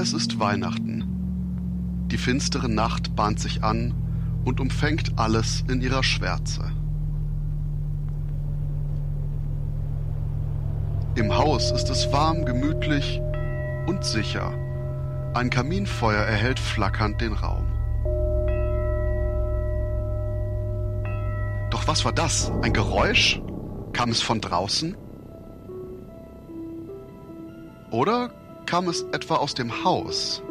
Es ist Weihnachten. Die finstere Nacht bahnt sich an und umfängt alles in ihrer Schwärze. Im Haus ist es warm, gemütlich und sicher. Ein Kaminfeuer erhellt flackernd den Raum. Doch was war das? Ein Geräusch? Kam es von draußen? Oder kam es etwa aus dem Haus?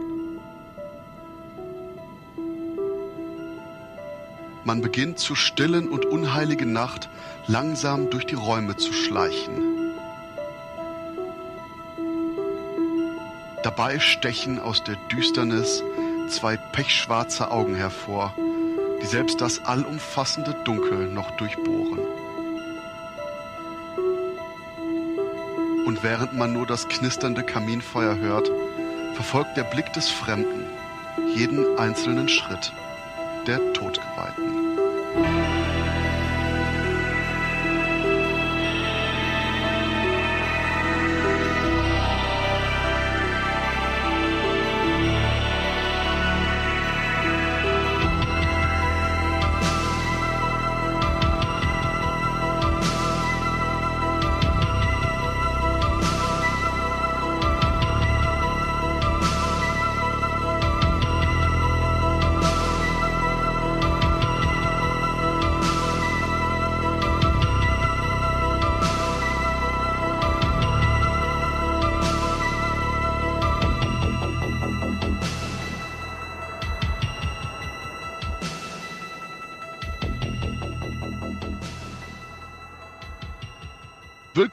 Man beginnt zur stillen und unheiligen Nacht langsam durch die Räume zu schleichen. Dabei stechen aus der Düsternis zwei pechschwarze Augen hervor, die selbst das allumfassende Dunkel noch durchbohren. Und während man nur das knisternde Kaminfeuer hört, verfolgt der Blick des Fremden jeden einzelnen Schritt der Todgeweihten.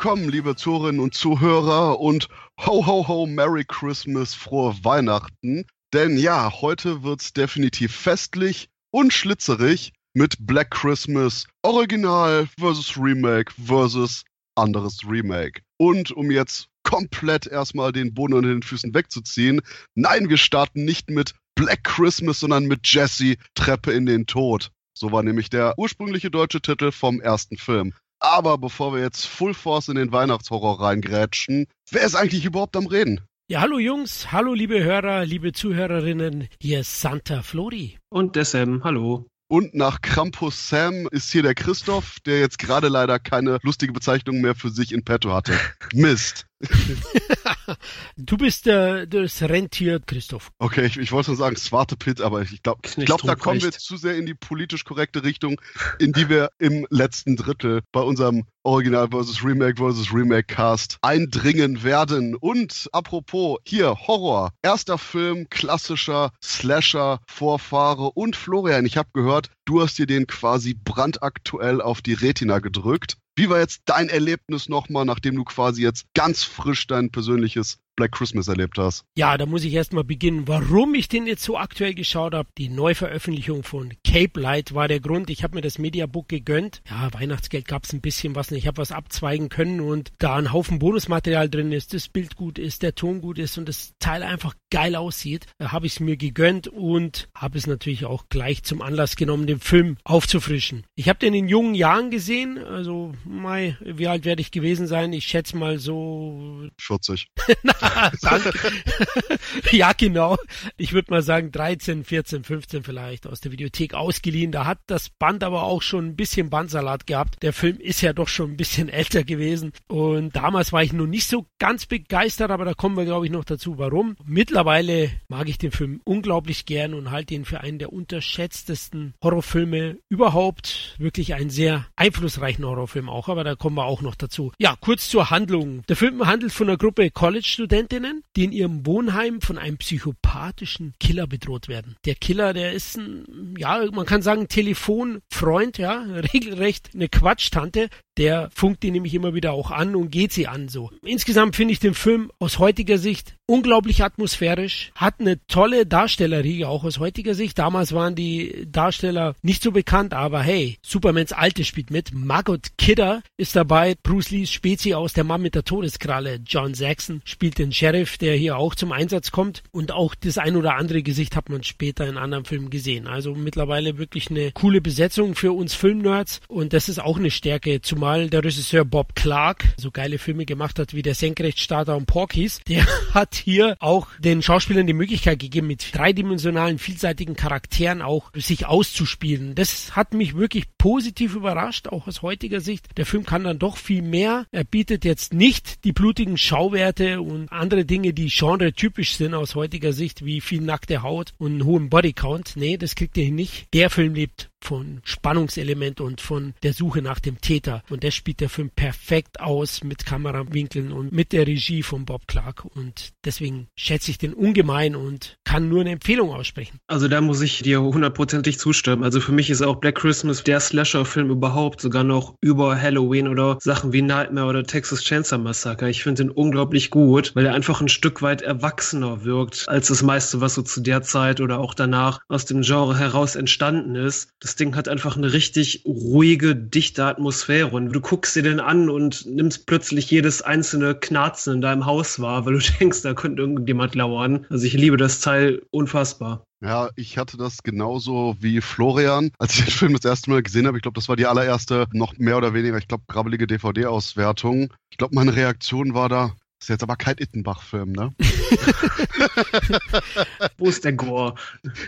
Willkommen, liebe Zuhörerinnen und Zuhörer und ho ho ho, Merry Christmas, frohe Weihnachten. Denn ja, heute wird's definitiv festlich und schlitzerig mit Black Christmas Original versus Remake versus anderes Remake. Und um jetzt komplett erstmal den Boden unter den Füßen wegzuziehen, nein, wir starten nicht mit Black Christmas, sondern mit Jesse Treppe in den Tod. So war nämlich der ursprüngliche deutsche Titel vom ersten Film. Aber bevor wir jetzt Full Force in den Weihnachtshorror reingrätschen, wer ist eigentlich überhaupt am Reden? Ja, hallo Jungs, hallo liebe Hörer, liebe Zuhörerinnen, hier ist Santa Flori. Und der Sam, hallo. Und nach Krampus Sam ist hier der Christoph, der jetzt gerade leider keine lustige Bezeichnung mehr für sich in petto hatte. Mist. du bist äh, das Rentier, Christoph. Okay, ich, ich wollte schon sagen Swarte Pit, aber ich glaube, ich glaub, da kommen wir jetzt zu sehr in die politisch korrekte Richtung, in die wir im letzten Drittel bei unserem Original versus Remake versus Remake Cast eindringen werden. Und apropos, hier Horror. Erster Film, klassischer Slasher, Vorfahre und Florian, ich habe gehört, du hast dir den quasi brandaktuell auf die Retina gedrückt. Wie war jetzt dein Erlebnis nochmal, nachdem du quasi jetzt ganz frisch dein persönliches Black Christmas erlebt hast? Ja, da muss ich erstmal beginnen, warum ich den jetzt so aktuell geschaut habe. Die Neuveröffentlichung von Cape Light war der Grund. Ich habe mir das Mediabook gegönnt. Ja, Weihnachtsgeld gab es ein bisschen was. Ich habe was abzweigen können und da ein Haufen Bonusmaterial drin ist, das Bild gut ist, der Ton gut ist und das Teil einfach geil aussieht, habe ich es mir gegönnt und habe es natürlich auch gleich zum Anlass genommen, den Film aufzufrischen. Ich habe den in jungen Jahren gesehen, also Mai, wie alt werde ich gewesen sein? Ich schätze mal so 40. Danke. ja, genau. Ich würde mal sagen 13, 14, 15 vielleicht aus der Videothek ausgeliehen. Da hat das Band aber auch schon ein bisschen Bandsalat gehabt. Der Film ist ja doch schon ein bisschen älter gewesen. Und damals war ich noch nicht so ganz begeistert, aber da kommen wir, glaube ich, noch dazu, warum. Mittlerweile mag ich den Film unglaublich gern und halte ihn für einen der unterschätztesten Horrorfilme überhaupt. Wirklich einen sehr einflussreichen Horrorfilm auch, aber da kommen wir auch noch dazu. Ja, kurz zur Handlung. Der Film handelt von einer Gruppe College-Studenten, Studentinnen, die in ihrem Wohnheim von einem psychopathischen Killer bedroht werden. Der Killer, der ist ein, ja, man kann sagen, Telefonfreund, ja, regelrecht eine Quatschtante, der funkt die nämlich immer wieder auch an und geht sie an so. Insgesamt finde ich den Film aus heutiger Sicht unglaublich atmosphärisch, hat eine tolle Darstellerriege auch aus heutiger Sicht. Damals waren die Darsteller nicht so bekannt, aber hey, Supermans Alte spielt mit, Margot Kidder ist dabei, Bruce Lees Spezi aus Der Mann mit der Todeskralle, John Saxon spielt den Sheriff, der hier auch zum Einsatz kommt und auch das ein oder andere Gesicht hat man später in anderen Filmen gesehen. Also mittlerweile wirklich eine coole Besetzung für uns Filmnerds und das ist auch eine Stärke, zumal zumal der Regisseur Bob Clark so geile Filme gemacht hat wie der Senkrechtstarter und Porkies. Der hat hat hier auch den Schauspielern die Möglichkeit gegeben, mit dreidimensionalen, vielseitigen Charakteren auch sich auszuspielen. Das hat mich wirklich positiv überrascht, auch aus heutiger Sicht. Der Film kann dann doch viel mehr. Er bietet jetzt nicht die blutigen Schauwerte und andere Dinge, die genre-typisch sind aus heutiger Sicht, wie viel nackte Haut und einen hohen Bodycount. Nee, das kriegt ihr hier nicht. Der Film lebt von Spannungselement und von der Suche nach dem Täter. Und das spielt der Film perfekt aus mit Kamerawinkeln und mit der Regie von Bob Clark. Und deswegen schätze ich den ungemein und kann nur eine Empfehlung aussprechen. Also da muss ich dir hundertprozentig zustimmen. Also für mich ist auch Black Christmas der Slasher-Film überhaupt, sogar noch über Halloween oder Sachen wie Nightmare oder Texas Chainsaw Massacre. Ich finde den unglaublich gut, weil er einfach ein Stück weit erwachsener wirkt als das meiste, was so zu der Zeit oder auch danach aus dem Genre heraus entstanden ist. Das Ding hat einfach eine richtig ruhige, dichte Atmosphäre. Und du guckst dir den an und nimmst plötzlich jedes einzelne Knarzen in deinem Haus wahr, weil du denkst, da könnte irgendjemand lauern. Also ich liebe das Teil unfassbar. Ja, ich hatte das genauso wie Florian, als ich den Film das erste Mal gesehen habe. Ich glaube, das war die allererste, noch mehr oder weniger, ich glaube, grabbelige DVD-Auswertung. Ich glaube, meine Reaktion war da, ist jetzt aber kein Ittenbach-Film, ne? Wo ist der Gore?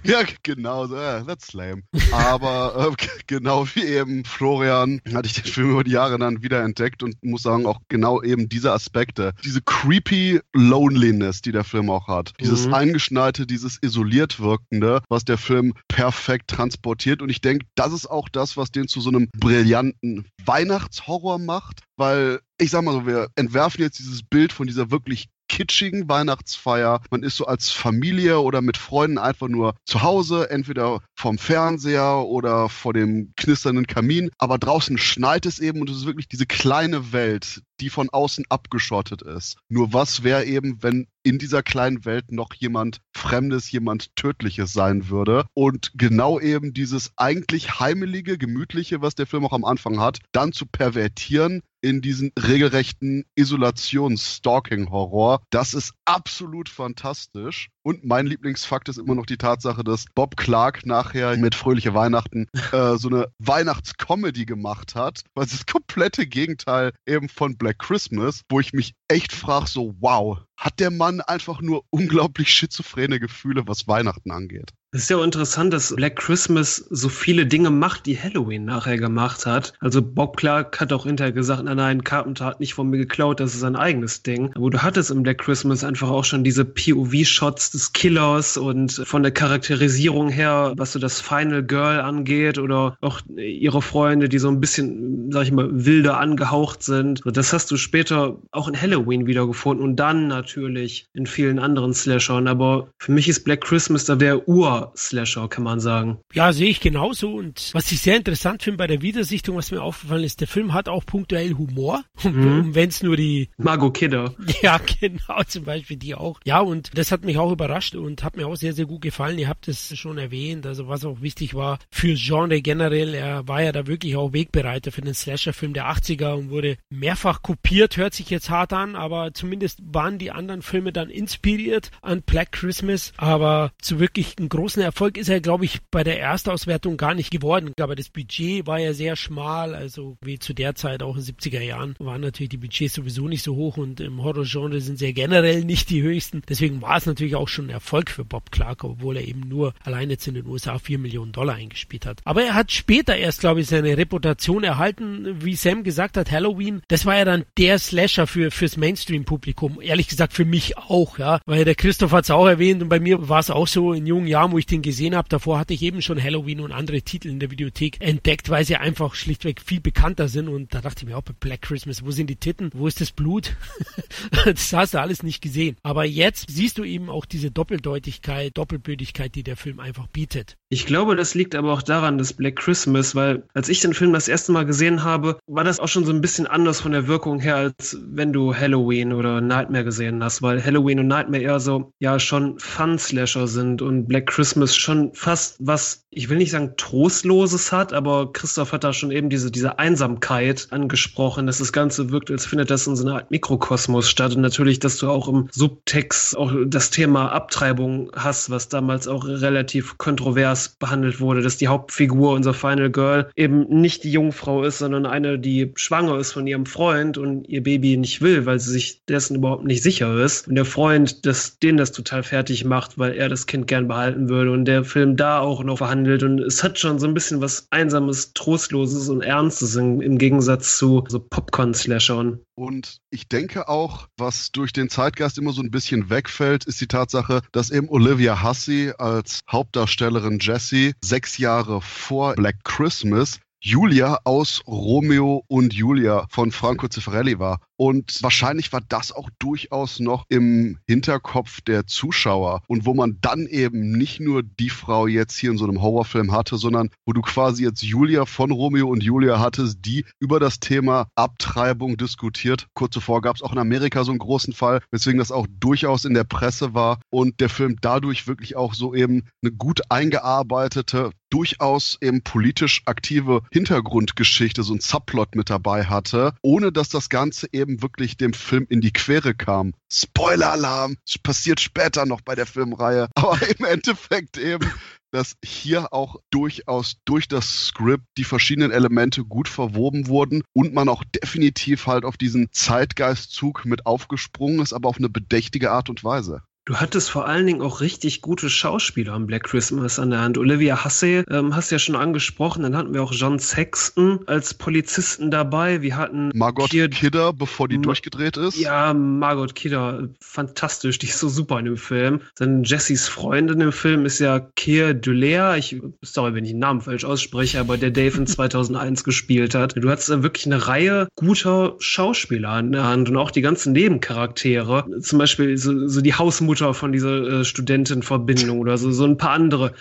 Ja, genau, that's lame. Aber äh, genau wie eben Florian hatte ich den Film über die Jahre dann wieder entdeckt und muss sagen, auch genau eben diese Aspekte. Diese creepy Loneliness, die der Film auch hat. Dieses mhm. eingeschneite, dieses isoliert wirkende, was der Film perfekt transportiert. Und ich denke, das ist auch das, was den zu so einem brillanten Weihnachtshorror macht, weil ich sag mal so, wir entwerfen jetzt dieses Bild von dieser wirklich kitschigen Weihnachtsfeier. Man ist so als Familie oder mit Freunden einfach nur zu Hause, entweder vom Fernseher oder vor dem knisternden Kamin. Aber draußen schneit es eben und es ist wirklich diese kleine Welt, die von außen abgeschottet ist. Nur was wäre eben, wenn in dieser kleinen Welt noch jemand Fremdes, jemand Tödliches sein würde. Und genau eben dieses eigentlich heimelige, gemütliche, was der Film auch am Anfang hat, dann zu pervertieren in diesen regelrechten Isolations-Stalking-Horror. Das ist absolut fantastisch. Und mein Lieblingsfakt ist immer noch die Tatsache, dass Bob Clark nachher mit Fröhliche Weihnachten äh, so eine Weihnachtscomedy gemacht hat, es das komplette Gegenteil eben von Black Christmas, wo ich mich echt frage, so wow, hat der Mann einfach nur unglaublich schizophrene Gefühle, was Weihnachten angeht. Es ist ja auch interessant, dass Black Christmas so viele Dinge macht, die Halloween nachher gemacht hat. Also Bob Clark hat auch hinterher gesagt, nein, nein, Carpenter hat nicht von mir geklaut, das ist sein eigenes Ding. Aber du hattest im Black Christmas einfach auch schon diese POV-Shots des Killers und von der Charakterisierung her, was so das Final Girl angeht oder auch ihre Freunde, die so ein bisschen, sag ich mal, wilder angehaucht sind. Das hast du später auch in Halloween wiedergefunden und dann natürlich in vielen anderen Slashern. Aber für mich ist Black Christmas da der Ur Slasher, kann man sagen. Ja, sehe ich genauso. Und was ich sehr interessant finde bei der Wiedersichtung, was mir aufgefallen ist, der Film hat auch punktuell Humor. Mhm. Wenn es nur die Margot Kidder. Ja, genau, zum Beispiel die auch. Ja, und das hat mich auch überrascht und hat mir auch sehr, sehr gut gefallen. Ihr habt es schon erwähnt, also was auch wichtig war für Genre generell. Er war ja da wirklich auch Wegbereiter für den Slasher-Film der 80er und wurde mehrfach kopiert, hört sich jetzt hart an, aber zumindest waren die anderen Filme dann inspiriert an Black Christmas. Aber zu wirklich einem großen großen Erfolg ist er, glaube ich, bei der Erstauswertung gar nicht geworden. Aber das Budget war ja sehr schmal, also wie zu der Zeit auch in den 70er Jahren waren natürlich die Budgets sowieso nicht so hoch und im Horrorgenre sind sie ja generell nicht die höchsten. Deswegen war es natürlich auch schon ein Erfolg für Bob Clark, obwohl er eben nur alleine jetzt in den USA 4 Millionen Dollar eingespielt hat. Aber er hat später erst, glaube ich, seine Reputation erhalten, wie Sam gesagt hat, Halloween. Das war ja dann der Slasher für fürs Mainstream-Publikum. Ehrlich gesagt für mich auch, ja, weil der Christoph hat es auch erwähnt und bei mir war es auch so in jungen Jahren, wo ich den gesehen habe, davor hatte ich eben schon Halloween und andere Titel in der Videothek entdeckt, weil sie einfach schlichtweg viel bekannter sind. Und da dachte ich mir auch bei Black Christmas, wo sind die Titten? Wo ist das Blut? das hast du alles nicht gesehen. Aber jetzt siehst du eben auch diese Doppeldeutigkeit, Doppelbödigkeit, die der Film einfach bietet. Ich glaube, das liegt aber auch daran, dass Black Christmas, weil als ich den Film das erste Mal gesehen habe, war das auch schon so ein bisschen anders von der Wirkung her, als wenn du Halloween oder Nightmare gesehen hast, weil Halloween und Nightmare eher so, ja, schon Fun-Slasher sind und Black Christmas Christmas schon fast was, ich will nicht sagen trostloses hat, aber Christoph hat da schon eben diese, diese Einsamkeit angesprochen, dass das Ganze wirkt, als findet das in so einer Art Mikrokosmos statt und natürlich, dass du auch im Subtext auch das Thema Abtreibung hast, was damals auch relativ kontrovers behandelt wurde, dass die Hauptfigur, unser Final Girl, eben nicht die Jungfrau ist, sondern eine, die schwanger ist von ihrem Freund und ihr Baby nicht will, weil sie sich dessen überhaupt nicht sicher ist. Und der Freund, das, den das total fertig macht, weil er das Kind gern behalten würde und der Film da auch noch verhandelt. Und es hat schon so ein bisschen was Einsames, Trostloses und Ernstes im, im Gegensatz zu so Popcorn-Slashern. Und ich denke auch, was durch den Zeitgeist immer so ein bisschen wegfällt, ist die Tatsache, dass eben Olivia Hussey als Hauptdarstellerin Jessie sechs Jahre vor Black Christmas Julia aus Romeo und Julia von Franco Zeffirelli war. Und wahrscheinlich war das auch durchaus noch im Hinterkopf der Zuschauer. Und wo man dann eben nicht nur die Frau jetzt hier in so einem Horrorfilm hatte, sondern wo du quasi jetzt Julia von Romeo und Julia hattest, die über das Thema Abtreibung diskutiert. Kurz zuvor gab es auch in Amerika so einen großen Fall, weswegen das auch durchaus in der Presse war und der Film dadurch wirklich auch so eben eine gut eingearbeitete, durchaus eben politisch aktive Hintergrundgeschichte, so ein Subplot mit dabei hatte, ohne dass das Ganze eben eben wirklich dem Film in die Quere kam. Spoiler-Alarm! Passiert später noch bei der Filmreihe. Aber im Endeffekt eben dass hier auch durchaus durch das Skript die verschiedenen Elemente gut verwoben wurden und man auch definitiv halt auf diesen Zeitgeistzug mit aufgesprungen ist, aber auf eine bedächtige Art und Weise. Du hattest vor allen Dingen auch richtig gute Schauspieler am Black Christmas an der Hand. Olivia Hussey ähm, hast ja schon angesprochen. Dann hatten wir auch John Sexton als Polizisten dabei. Wir hatten Margot Kier Kidder, bevor die Ma durchgedreht ist. Ja, Margot Kidder, fantastisch. Die ist so super in dem Film. Dann Jessys Freundin im Film ist ja Keir Dulea. Ich, sorry, wenn ich den Namen falsch ausspreche, aber der Dave in 2001 gespielt hat. Du hattest da wirklich eine Reihe guter Schauspieler an der Hand und auch die ganzen Nebencharaktere. Zum Beispiel so, so die Hausmutter Mutter von dieser äh, Studentenverbindung oder so, so ein paar andere.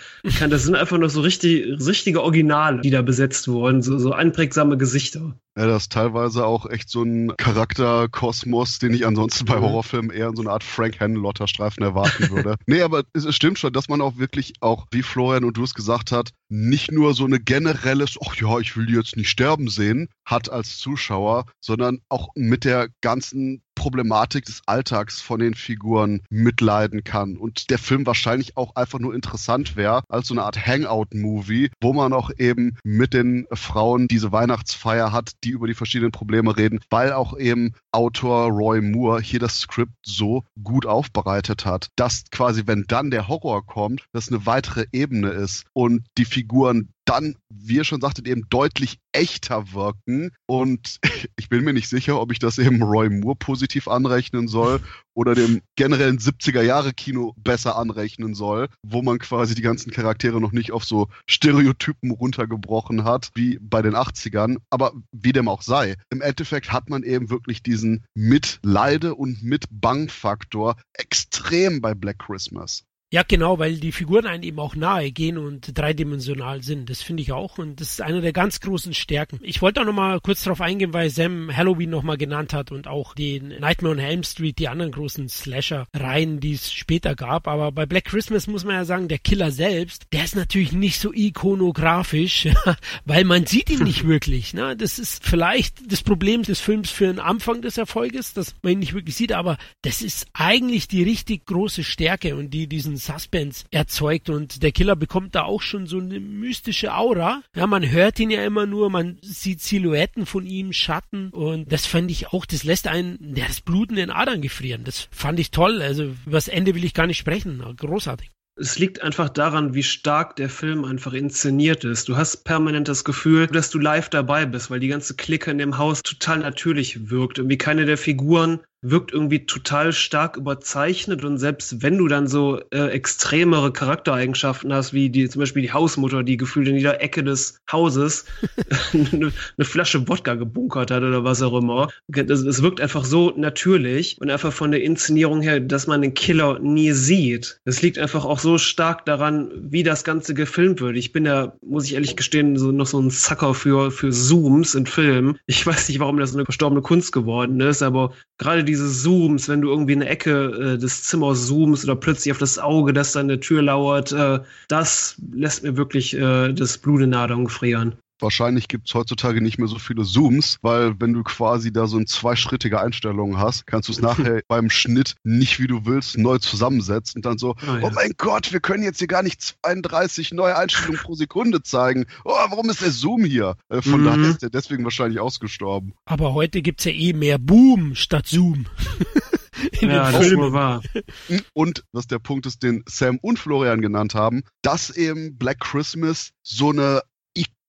Das sind einfach noch so richtig, richtige Originale, die da besetzt wurden, so, so einprägsame Gesichter. Ja, das ist teilweise auch echt so ein Charakterkosmos, den ich ansonsten bei mhm. Horrorfilmen eher in so eine Art Frank Henlotter-Streifen erwarten würde. nee, aber es, es, stimmt schon, dass man auch wirklich auch, wie Florian und du es gesagt hat, nicht nur so eine generelles, ach ja, ich will die jetzt nicht sterben sehen, hat als Zuschauer, sondern auch mit der ganzen Problematik des Alltags von den Figuren mitleiden kann und der Film wahrscheinlich auch einfach nur interessant wäre als so eine Art Hangout-Movie, wo man auch eben mit den Frauen diese Weihnachtsfeier hat, die über die verschiedenen Probleme reden, weil auch eben Autor Roy Moore hier das Skript so gut aufbereitet hat, dass quasi, wenn dann der Horror kommt, das eine weitere Ebene ist und die Figuren dann, wie ihr schon sagtet, eben deutlich echter wirken. Und ich bin mir nicht sicher, ob ich das eben Roy Moore positiv anrechnen soll oder dem generellen 70er-Jahre-Kino besser anrechnen soll, wo man quasi die ganzen Charaktere noch nicht auf so Stereotypen runtergebrochen hat, wie bei den 80ern. Aber wie dem auch sei, im Endeffekt hat man eben wirklich diesen Mitleide- und Mitbang-Faktor extrem bei Black Christmas. Ja, genau, weil die Figuren einem eben auch nahe gehen und dreidimensional sind. Das finde ich auch und das ist eine der ganz großen Stärken. Ich wollte auch nochmal kurz darauf eingehen, weil Sam Halloween nochmal genannt hat und auch den Nightmare on Elm Street, die anderen großen Slasher-Reihen, die es später gab. Aber bei Black Christmas muss man ja sagen, der Killer selbst, der ist natürlich nicht so ikonografisch, weil man sieht ihn nicht wirklich. Ne? Das ist vielleicht das Problem des Films für den Anfang des Erfolges, dass man ihn nicht wirklich sieht, aber das ist eigentlich die richtig große Stärke und die diesen Suspense erzeugt und der Killer bekommt da auch schon so eine mystische Aura. Ja, man hört ihn ja immer nur, man sieht Silhouetten von ihm, Schatten und das fand ich auch, das lässt einen, der das Blut in den Adern gefrieren. Das fand ich toll. Also über das Ende will ich gar nicht sprechen. Großartig. Es liegt einfach daran, wie stark der Film einfach inszeniert ist. Du hast permanent das Gefühl, dass du live dabei bist, weil die ganze Clique in dem Haus total natürlich wirkt. Irgendwie keine der Figuren wirkt irgendwie total stark überzeichnet und selbst wenn du dann so äh, extremere Charaktereigenschaften hast, wie die zum Beispiel die Hausmutter, die gefühlt in jeder Ecke des Hauses eine, eine, Flasche Wodka gebunkert hat oder was auch immer, es wirkt einfach so natürlich und einfach von der Inszenierung her, dass man den Killer nie sieht. Es liegt einfach auch so stark daran, wie das Ganze gefilmt wird. Ich bin ja, muss ich ehrlich gestehen, so noch so ein Sucker für, für Zooms in Filmen. Ich weiß nicht, warum das eine verstorbene Kunst geworden ist, aber gerade diese Zooms, wenn du irgendwie in eine Ecke äh, des Zimmers zoomst oder plötzlich auf das Auge, das da an der Tür lauert, äh, das lässt mir wirklich äh, das Blut in der Adern frieren. Wahrscheinlich gibt es heutzutage nicht mehr so viele Zooms, weil wenn du quasi da so eine zweischrittige Einstellung hast, kannst du es nachher beim Schnitt nicht wie du willst neu zusammensetzen und dann so, oh, ja. oh mein Gott, wir können jetzt hier gar nicht 32 neue Einstellungen pro Sekunde zeigen. Oh, warum ist der Zoom hier? Äh, von mhm. daher ist der deswegen wahrscheinlich ausgestorben. Aber heute gibt es ja eh mehr Boom statt Zoom. in ja, den Filmen. war. Und was der Punkt ist, den Sam und Florian genannt haben, dass eben Black Christmas so eine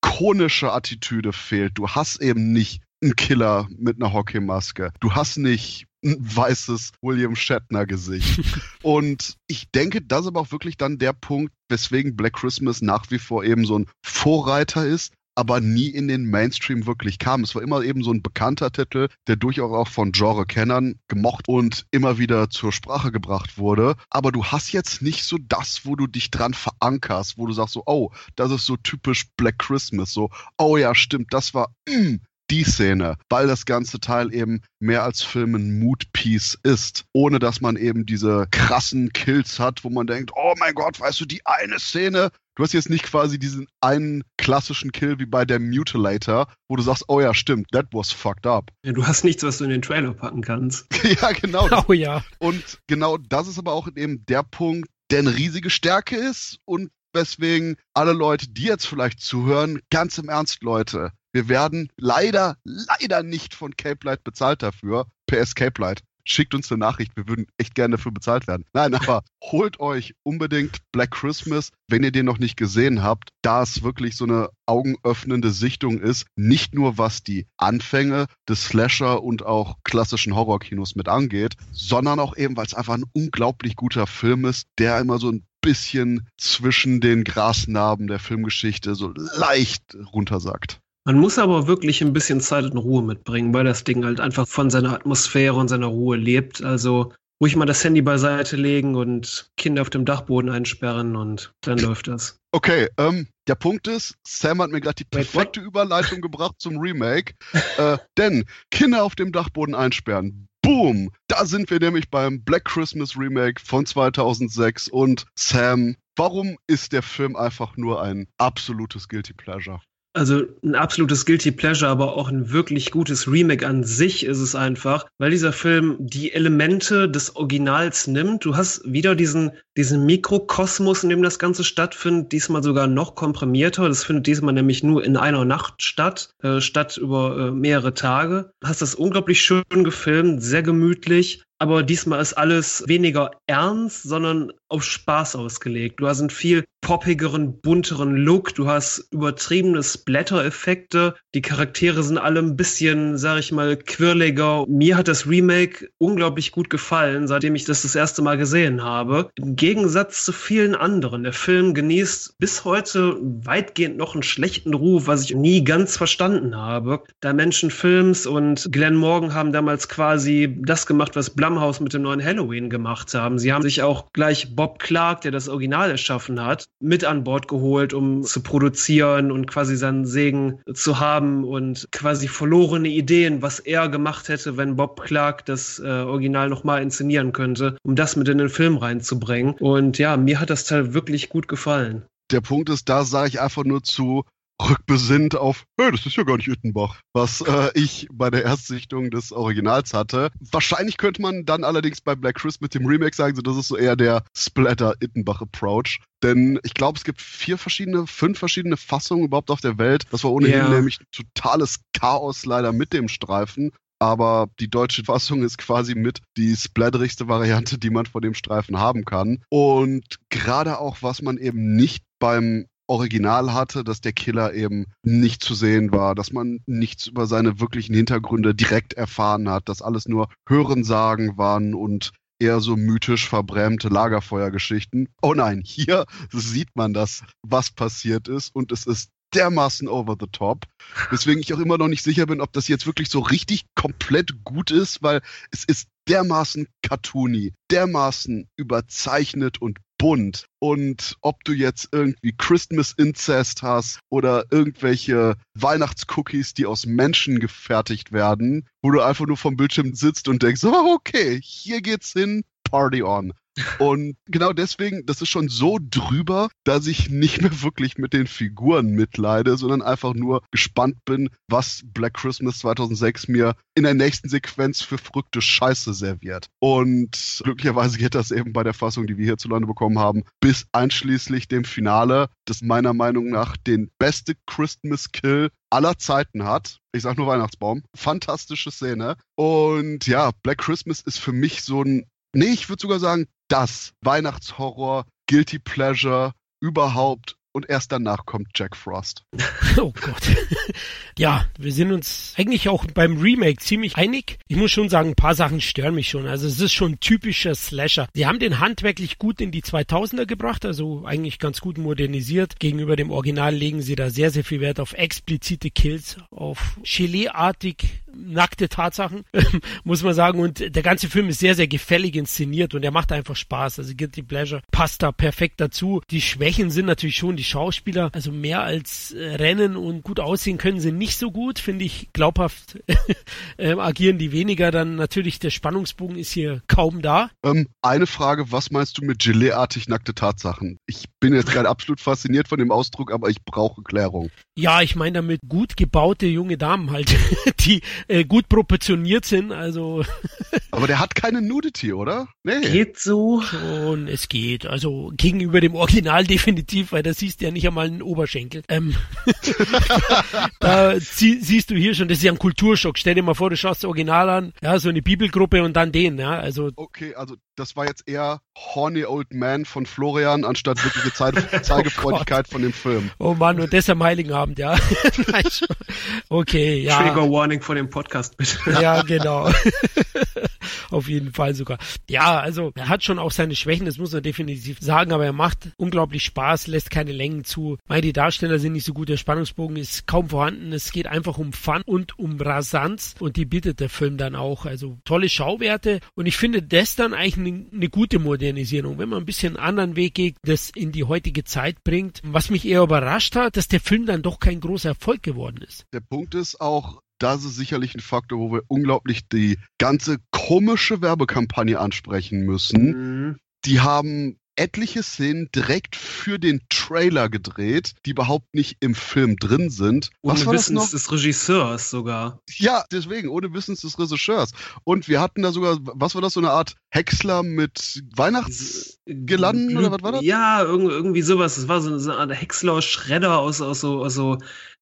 ikonische Attitüde fehlt. Du hast eben nicht einen Killer mit einer Hockeymaske. Du hast nicht ein weißes William Shatner Gesicht. und ich denke, das ist aber auch wirklich dann der Punkt, weswegen Black Christmas nach wie vor eben so ein Vorreiter ist, aber nie in den Mainstream wirklich kam. Es war immer eben so ein bekannter Titel, der durchaus auch von Genre-Kennern gemocht und immer wieder zur Sprache gebracht wurde. Aber du hast jetzt nicht so das, wo du dich dran verankerst, wo du sagst so, oh, das ist so typisch Black Christmas, so, oh ja, stimmt, das war, mm, die Szene, weil das ganze Teil eben mehr als Film ein Mood-Piece ist, ohne dass man eben diese krassen Kills hat, wo man denkt, oh mein Gott, weißt du, die eine Szene, Du hast jetzt nicht quasi diesen einen klassischen Kill wie bei der Mutilator, wo du sagst, oh ja, stimmt, that was fucked up. Ja, du hast nichts, was du in den Trailer packen kannst. ja, genau. Oh ja. Und genau das ist aber auch eben der Punkt, der eine riesige Stärke ist und weswegen alle Leute, die jetzt vielleicht zuhören, ganz im Ernst, Leute, wir werden leider, leider nicht von Cape Light bezahlt dafür. PS Cape Light schickt uns eine Nachricht. Wir würden echt gerne dafür bezahlt werden. Nein, aber holt euch unbedingt Black Christmas, wenn ihr den noch nicht gesehen habt, da es wirklich so eine augenöffnende Sichtung ist. Nicht nur was die Anfänge des Slasher und auch klassischen Horrorkinos mit angeht, sondern auch eben, weil es einfach ein unglaublich guter Film ist, der immer so ein bisschen zwischen den Grasnarben der Filmgeschichte so leicht runtersagt. Man muss aber wirklich ein bisschen Zeit und Ruhe mitbringen, weil das Ding halt einfach von seiner Atmosphäre und seiner Ruhe lebt. Also ruhig mal das Handy beiseite legen und Kinder auf dem Dachboden einsperren und dann läuft das. Okay, ähm, der Punkt ist, Sam hat mir gerade die perfekte Überleitung gebracht zum Remake. äh, denn Kinder auf dem Dachboden einsperren. Boom! Da sind wir nämlich beim Black Christmas Remake von 2006 und Sam, warum ist der Film einfach nur ein absolutes Guilty Pleasure? Also ein absolutes Guilty Pleasure, aber auch ein wirklich gutes Remake an sich ist es einfach, weil dieser Film die Elemente des Originals nimmt. Du hast wieder diesen, diesen Mikrokosmos, in dem das Ganze stattfindet, diesmal sogar noch komprimierter. Das findet diesmal nämlich nur in einer Nacht statt, äh, statt über äh, mehrere Tage. Du hast das unglaublich schön gefilmt, sehr gemütlich aber diesmal ist alles weniger ernst, sondern auf Spaß ausgelegt. Du hast einen viel poppigeren, bunteren Look, du hast übertriebene Splatter-Effekte, die Charaktere sind alle ein bisschen, sag ich mal, quirliger. Mir hat das Remake unglaublich gut gefallen, seitdem ich das das erste Mal gesehen habe. Im Gegensatz zu vielen anderen. Der Film genießt bis heute weitgehend noch einen schlechten Ruf, was ich nie ganz verstanden habe. Dimension Films und Glenn Morgan haben damals quasi das gemacht, was Blumhouse mit dem neuen Halloween gemacht haben. Sie haben sich auch gleich Bob Clark, der das Original erschaffen hat, mit an Bord geholt, um zu produzieren und quasi seinen Segen zu haben und quasi verlorene Ideen, was er gemacht hätte, wenn Bob Clark das äh, Original nochmal inszenieren könnte, um das mit in den Film reinzubringen. Und ja, mir hat das Teil wirklich gut gefallen. Der Punkt ist, da sage ich einfach nur zu, rückbesinnt auf, hey, das ist ja gar nicht Ittenbach, was äh, ich bei der Erstsichtung des Originals hatte. Wahrscheinlich könnte man dann allerdings bei Black Chris mit dem Remake sagen, so, das ist so eher der Splatter-Ittenbach-Approach. Denn ich glaube, es gibt vier verschiedene, fünf verschiedene Fassungen überhaupt auf der Welt. Das war ohnehin yeah. nämlich totales Chaos leider mit dem Streifen. Aber die deutsche Fassung ist quasi mit die splatterigste Variante, die man von dem Streifen haben kann. Und gerade auch, was man eben nicht beim Original hatte, dass der Killer eben nicht zu sehen war, dass man nichts über seine wirklichen Hintergründe direkt erfahren hat, dass alles nur Hörensagen waren und eher so mythisch verbrämte Lagerfeuergeschichten. Oh nein, hier sieht man das, was passiert ist und es ist dermaßen over the top. Weswegen ich auch immer noch nicht sicher bin, ob das jetzt wirklich so richtig komplett gut ist, weil es ist dermaßen cartoony, dermaßen überzeichnet und bunt. Und ob du jetzt irgendwie Christmas Incest hast oder irgendwelche Weihnachtscookies, die aus Menschen gefertigt werden, wo du einfach nur vom Bildschirm sitzt und denkst, oh, okay, hier geht's hin, Party on. Und genau deswegen, das ist schon so drüber, dass ich nicht mehr wirklich mit den Figuren mitleide, sondern einfach nur gespannt bin, was Black Christmas 2006 mir in der nächsten Sequenz für verrückte Scheiße serviert. Und glücklicherweise geht das eben bei der Fassung, die wir hierzulande bekommen haben, bis einschließlich dem Finale, das meiner Meinung nach den beste Christmas Kill aller Zeiten hat. Ich sag nur Weihnachtsbaum. Fantastische Szene. Und ja, Black Christmas ist für mich so ein Nee, ich würde sogar sagen, das Weihnachtshorror, Guilty Pleasure überhaupt und erst danach kommt Jack Frost. Oh Gott. ja, wir sind uns eigentlich auch beim Remake ziemlich einig. Ich muss schon sagen, ein paar Sachen stören mich schon. Also es ist schon ein typischer Slasher. Die haben den handwerklich gut in die 2000er gebracht, also eigentlich ganz gut modernisiert. Gegenüber dem Original legen sie da sehr, sehr viel Wert auf explizite Kills, auf Gelee-artig nackte Tatsachen, muss man sagen. Und der ganze Film ist sehr, sehr gefällig inszeniert und er macht einfach Spaß. Also Guilty Pleasure passt da perfekt dazu. Die Schwächen sind natürlich schon die Schauspieler. Also mehr als äh, rennen und gut aussehen können sie nicht so gut, finde ich. Glaubhaft äh, agieren die weniger. Dann natürlich der Spannungsbogen ist hier kaum da. Ähm, eine Frage, was meinst du mit Gelee-artig nackte Tatsachen? Ich bin jetzt gerade absolut fasziniert von dem Ausdruck, aber ich brauche Klärung. Ja, ich meine damit gut gebaute junge Damen halt, die äh, gut proportioniert sind. Also. Aber der hat keine Nudity, oder? Nee. Geht so. Schon, es geht. Also gegenüber dem Original definitiv, weil da siehst du ja nicht einmal einen Oberschenkel. Ähm, da sie, siehst du hier schon, das ist ja ein Kulturschock. Stell dir mal vor, du schaust das Original an, ja, so eine Bibelgruppe und dann den, ja. Also. Okay, also das war jetzt eher Horny Old Man von Florian, anstatt wirkliche Zeit Zeigefreudigkeit oh von dem Film. Oh Mann, und das am Heiligen Abend, ja. okay, ja. Trigger Warning von dem Podcast, bitte. ja, genau. Auf jeden Fall sogar. Ja, also er hat schon auch seine Schwächen, das muss man definitiv sagen, aber er macht unglaublich Spaß, lässt keine Längen zu. Weil die Darsteller sind nicht so gut, der Spannungsbogen ist kaum vorhanden. Es geht einfach um Fun und um Rasanz und die bietet der Film dann auch. Also tolle Schauwerte und ich finde das dann eigentlich eine, eine gute Modernisierung, wenn man ein bisschen einen anderen Weg geht, das in die heutige Zeit bringt. Was mich eher überrascht hat, dass der Film dann doch kein großer Erfolg geworden ist. Der Punkt ist auch, das ist sicherlich ein Faktor, wo wir unglaublich die ganze komische Werbekampagne ansprechen müssen. Mhm. Die haben etliche Szenen direkt für den Trailer gedreht, die überhaupt nicht im Film drin sind. Was ohne Wissens des Regisseurs sogar. Ja, deswegen, ohne Wissens des Regisseurs. Und wir hatten da sogar, was war das, so eine Art Häcksler mit Weihnachtsgelanden oder was war das? Ja, irgendwie sowas. Das war so eine Art Häcksler-Schredder aus, aus, so, aus so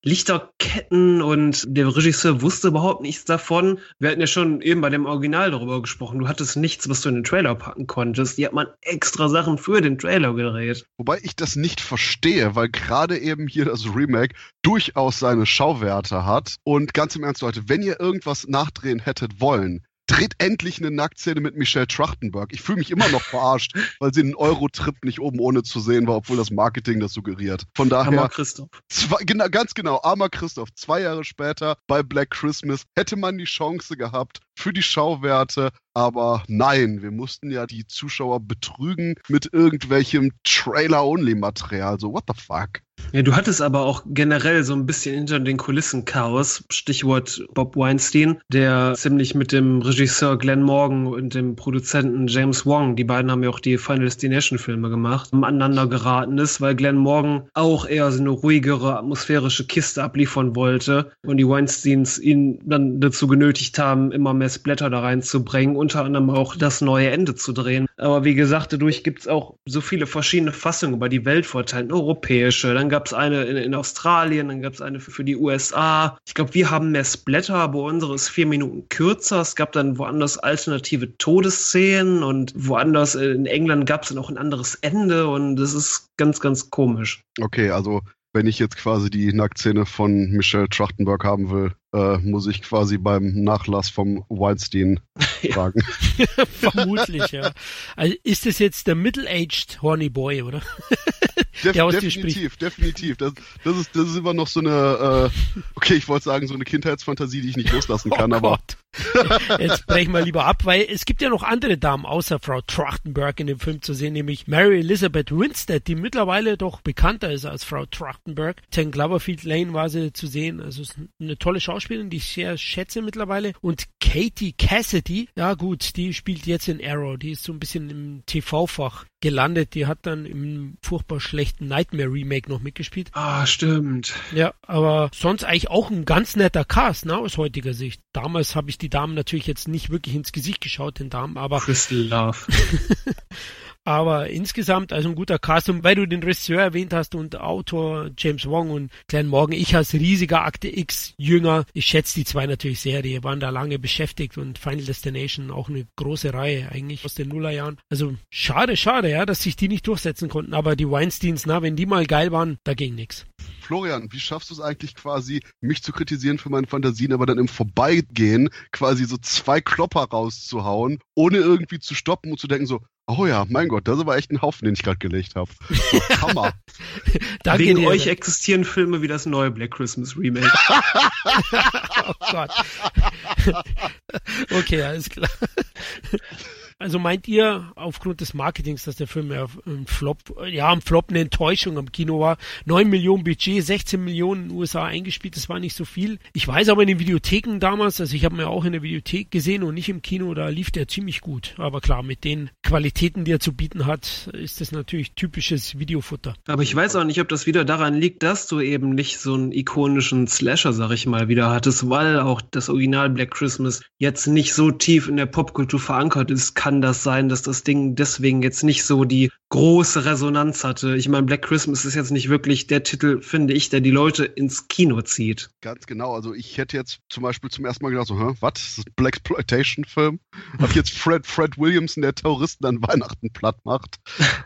Lichterketten und der Regisseur wusste überhaupt nichts davon. Wir hatten ja schon eben bei dem Original darüber gesprochen. Du hattest nichts, was du in den Trailer packen konntest. Die hat man extra Sachen für den Trailer gedreht. Wobei ich das nicht verstehe, weil gerade eben hier das Remake durchaus seine Schauwerte hat. Und ganz im Ernst, Leute, wenn ihr irgendwas nachdrehen hättet wollen, dreht endlich eine Nacktszene mit Michelle Trachtenberg. Ich fühle mich immer noch verarscht, weil sie einen Euro-Trip nicht oben ohne zu sehen war, obwohl das Marketing das suggeriert. Von daher. Armer Christoph. Zwei, genau, ganz genau, armer Christoph. Zwei Jahre später bei Black Christmas hätte man die Chance gehabt für die Schauwerte, aber nein, wir mussten ja die Zuschauer betrügen mit irgendwelchem Trailer-Only-Material. So, what the fuck? Ja, du hattest aber auch generell so ein bisschen hinter den Kulissen Chaos. Stichwort Bob Weinstein, der ziemlich mit dem Regisseur Glenn Morgan und dem Produzenten James Wong, die beiden haben ja auch die Final Destination Filme gemacht, aneinander geraten ist, weil Glenn Morgan auch eher so eine ruhigere, atmosphärische Kiste abliefern wollte und die Weinsteins ihn dann dazu genötigt haben, immer mehr Splatter da reinzubringen, unter anderem auch das neue Ende zu drehen. Aber wie gesagt, dadurch gibt es auch so viele verschiedene Fassungen über die Welt verteilt, europäische, dann gab es eine in, in, Australien, dann gab es eine für, für, die USA. Ich glaube, wir haben mehr Splatter, aber unsere ist vier Minuten kürzer. Es gab dann woanders alternative Todesszenen und woanders in England gab es dann auch ein anderes Ende und das ist ganz, ganz komisch. Okay, also wenn ich jetzt quasi die Nacktszene von Michelle Trachtenberg haben will, äh, muss ich quasi beim Nachlass vom Weinstein fragen. Vermutlich, ja. Also ist es jetzt der Middle-aged Horny Boy, oder? Def definitiv, definitiv. Das, das, ist, das ist immer noch so eine, äh, okay, ich wollte sagen, so eine Kindheitsfantasie, die ich nicht loslassen kann, oh aber. Jetzt brechen wir lieber ab, weil es gibt ja noch andere Damen außer Frau Trachtenberg in dem Film zu sehen, nämlich Mary Elizabeth Winstead, die mittlerweile doch bekannter ist als Frau Trachtenberg. Ten Cloverfield Lane war sie zu sehen, also ist eine tolle Schauspielerin, die ich sehr schätze mittlerweile. Und Katie Cassidy, ja gut, die spielt jetzt in Arrow, die ist so ein bisschen im TV-Fach gelandet. Die hat dann im furchtbar schlechten Nightmare Remake noch mitgespielt. Ah, stimmt. Ja, aber sonst eigentlich auch ein ganz netter Cast, ne, aus heutiger Sicht. Damals habe ich die Damen natürlich jetzt nicht wirklich ins Gesicht geschaut, den Damen, aber. Crystal Love. Aber insgesamt also ein guter Cast. Und weil du den Regisseur erwähnt hast und Autor James Wong und Glenn Morgan, ich als riesiger Akte X-Jünger, ich schätze die zwei natürlich sehr. Die waren da lange beschäftigt und Final Destination auch eine große Reihe eigentlich aus den Nullerjahren. Also schade, schade, ja, dass sich die nicht durchsetzen konnten. Aber die Weinsteins, na, wenn die mal geil waren, da ging nichts. Florian, wie schaffst du es eigentlich quasi, mich zu kritisieren für meine Fantasien, aber dann im Vorbeigehen quasi so zwei Klopper rauszuhauen, ohne irgendwie zu stoppen und zu denken so, Oh ja, mein Gott, das ist aber echt ein Haufen, den ich gerade gelegt habe. Hammer. Wegen dir. euch existieren Filme wie das neue Black Christmas Remake. oh Gott. okay, alles klar. Also meint ihr aufgrund des Marketings, dass der Film ja ein Flop, ja, ein Flop eine Enttäuschung am Kino war? 9 Millionen Budget, 16 Millionen in den USA eingespielt, das war nicht so viel. Ich weiß aber in den Videotheken damals, also ich habe mir auch in der Videothek gesehen und nicht im Kino, da lief der ziemlich gut. Aber klar, mit den Qualitäten, die er zu bieten hat, ist das natürlich typisches Videofutter. Aber ich weiß auch nicht, ob das wieder daran liegt, dass du eben nicht so einen ikonischen Slasher, sag ich mal, wieder hattest, weil auch das Original Black Christmas jetzt nicht so tief in der Popkultur verankert ist kann das sein, dass das Ding deswegen jetzt nicht so die große Resonanz hatte. Ich meine, Black Christmas ist jetzt nicht wirklich der Titel, finde ich, der die Leute ins Kino zieht. Ganz genau. Also ich hätte jetzt zum Beispiel zum ersten Mal gedacht, so, hä, was? Das ist ein Black Exploitation-Film? Hab jetzt Fred, Fred Williamson, der Terroristen an Weihnachten platt macht.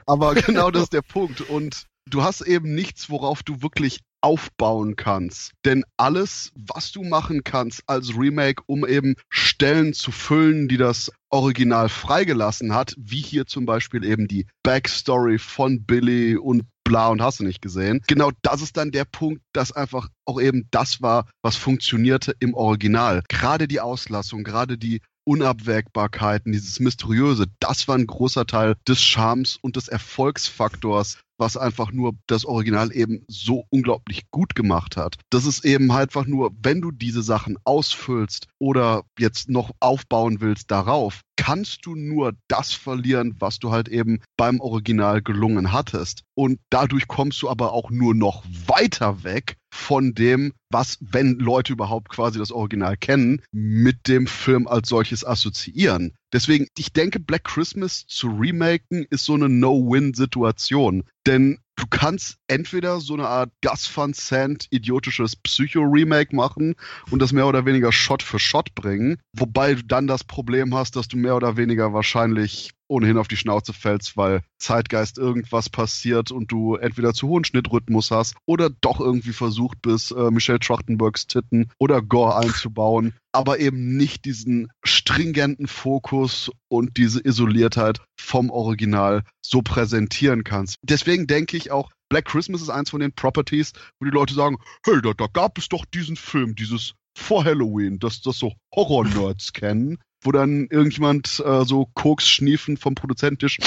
Aber genau das ist der Punkt. Und du hast eben nichts, worauf du wirklich aufbauen kannst. Denn alles, was du machen kannst als Remake, um eben Stellen zu füllen, die das Original freigelassen hat, wie hier zum Beispiel eben die Backstory von Billy und bla und hast du nicht gesehen. Genau das ist dann der Punkt, dass einfach auch eben das war, was funktionierte im Original. Gerade die Auslassung, gerade die Unabwägbarkeiten, dieses Mysteriöse, das war ein großer Teil des Charmes und des Erfolgsfaktors was einfach nur das Original eben so unglaublich gut gemacht hat. Das ist eben halt einfach nur, wenn du diese Sachen ausfüllst oder jetzt noch aufbauen willst darauf, kannst du nur das verlieren, was du halt eben beim Original gelungen hattest. Und dadurch kommst du aber auch nur noch weiter weg von dem, was, wenn Leute überhaupt quasi das Original kennen, mit dem Film als solches assoziieren. Deswegen, ich denke, Black Christmas zu remaken ist so eine No-Win-Situation. Denn du kannst entweder so eine Art Gus Van Sant idiotisches Psycho-Remake machen und das mehr oder weniger Shot für Shot bringen, wobei du dann das Problem hast, dass du mehr oder weniger wahrscheinlich ohnehin auf die Schnauze fällst, weil Zeitgeist irgendwas passiert und du entweder zu hohen Schnittrhythmus hast oder doch irgendwie versucht bist, äh, Michelle Trachtenbergs Titten oder Gore einzubauen, aber eben nicht diesen stringenten Fokus und diese Isoliertheit vom Original so präsentieren kannst. Deswegen denke ich auch, Black Christmas ist eins von den Properties, wo die Leute sagen, hey, da, da gab es doch diesen Film, dieses vor Halloween, dass das so Horror-Nerds kennen wo dann irgendjemand äh, so Koks schniefen vom Produzententisch,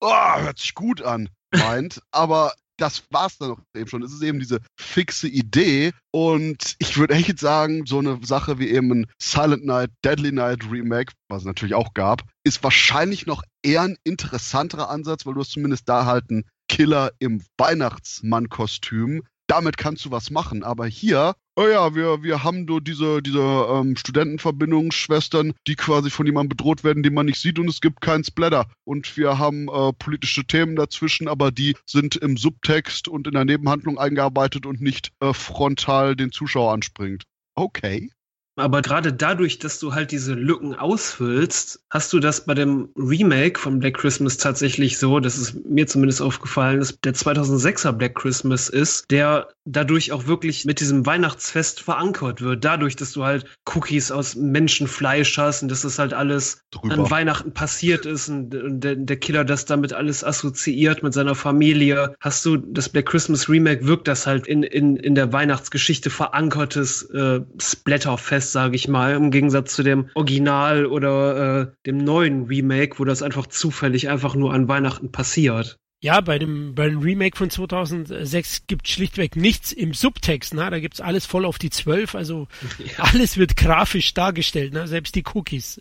oh, hört sich gut an, meint, aber das war's dann auch eben schon. Es ist eben diese fixe Idee. Und ich würde echt sagen, so eine Sache wie eben ein Silent Night, Deadly Night Remake, was es natürlich auch gab, ist wahrscheinlich noch eher ein interessanterer Ansatz, weil du hast zumindest da halt einen Killer im Weihnachtsmann-Kostüm, damit kannst du was machen. Aber hier, oh ja, wir, wir haben nur diese, diese ähm, Studentenverbindungsschwestern, die quasi von jemandem bedroht werden, den man nicht sieht und es gibt keinen Splatter. Und wir haben äh, politische Themen dazwischen, aber die sind im Subtext und in der Nebenhandlung eingearbeitet und nicht äh, frontal den Zuschauer anspringt. Okay. Aber gerade dadurch, dass du halt diese Lücken ausfüllst, hast du das bei dem Remake von Black Christmas tatsächlich so, dass es mir zumindest aufgefallen ist, der 2006er Black Christmas ist, der dadurch auch wirklich mit diesem Weihnachtsfest verankert wird. Dadurch, dass du halt Cookies aus Menschenfleisch hast und dass das halt alles Drüber. an Weihnachten passiert ist und, der, der, Killer das damit alles assoziiert mit seiner Familie. Hast du das Black Christmas Remake, wirkt das halt in, in, in der Weihnachtsgeschichte verankertes äh, Splatterfest, sage ich mal, im Gegensatz zu dem Original oder äh, dem neuen Remake, wo das einfach zufällig einfach nur an Weihnachten passiert. Ja, bei dem, bei dem Remake von 2006 gibt schlichtweg nichts im Subtext. Ne? Da gibt's alles voll auf die 12. Also ja. alles wird grafisch dargestellt, ne? selbst die Cookies.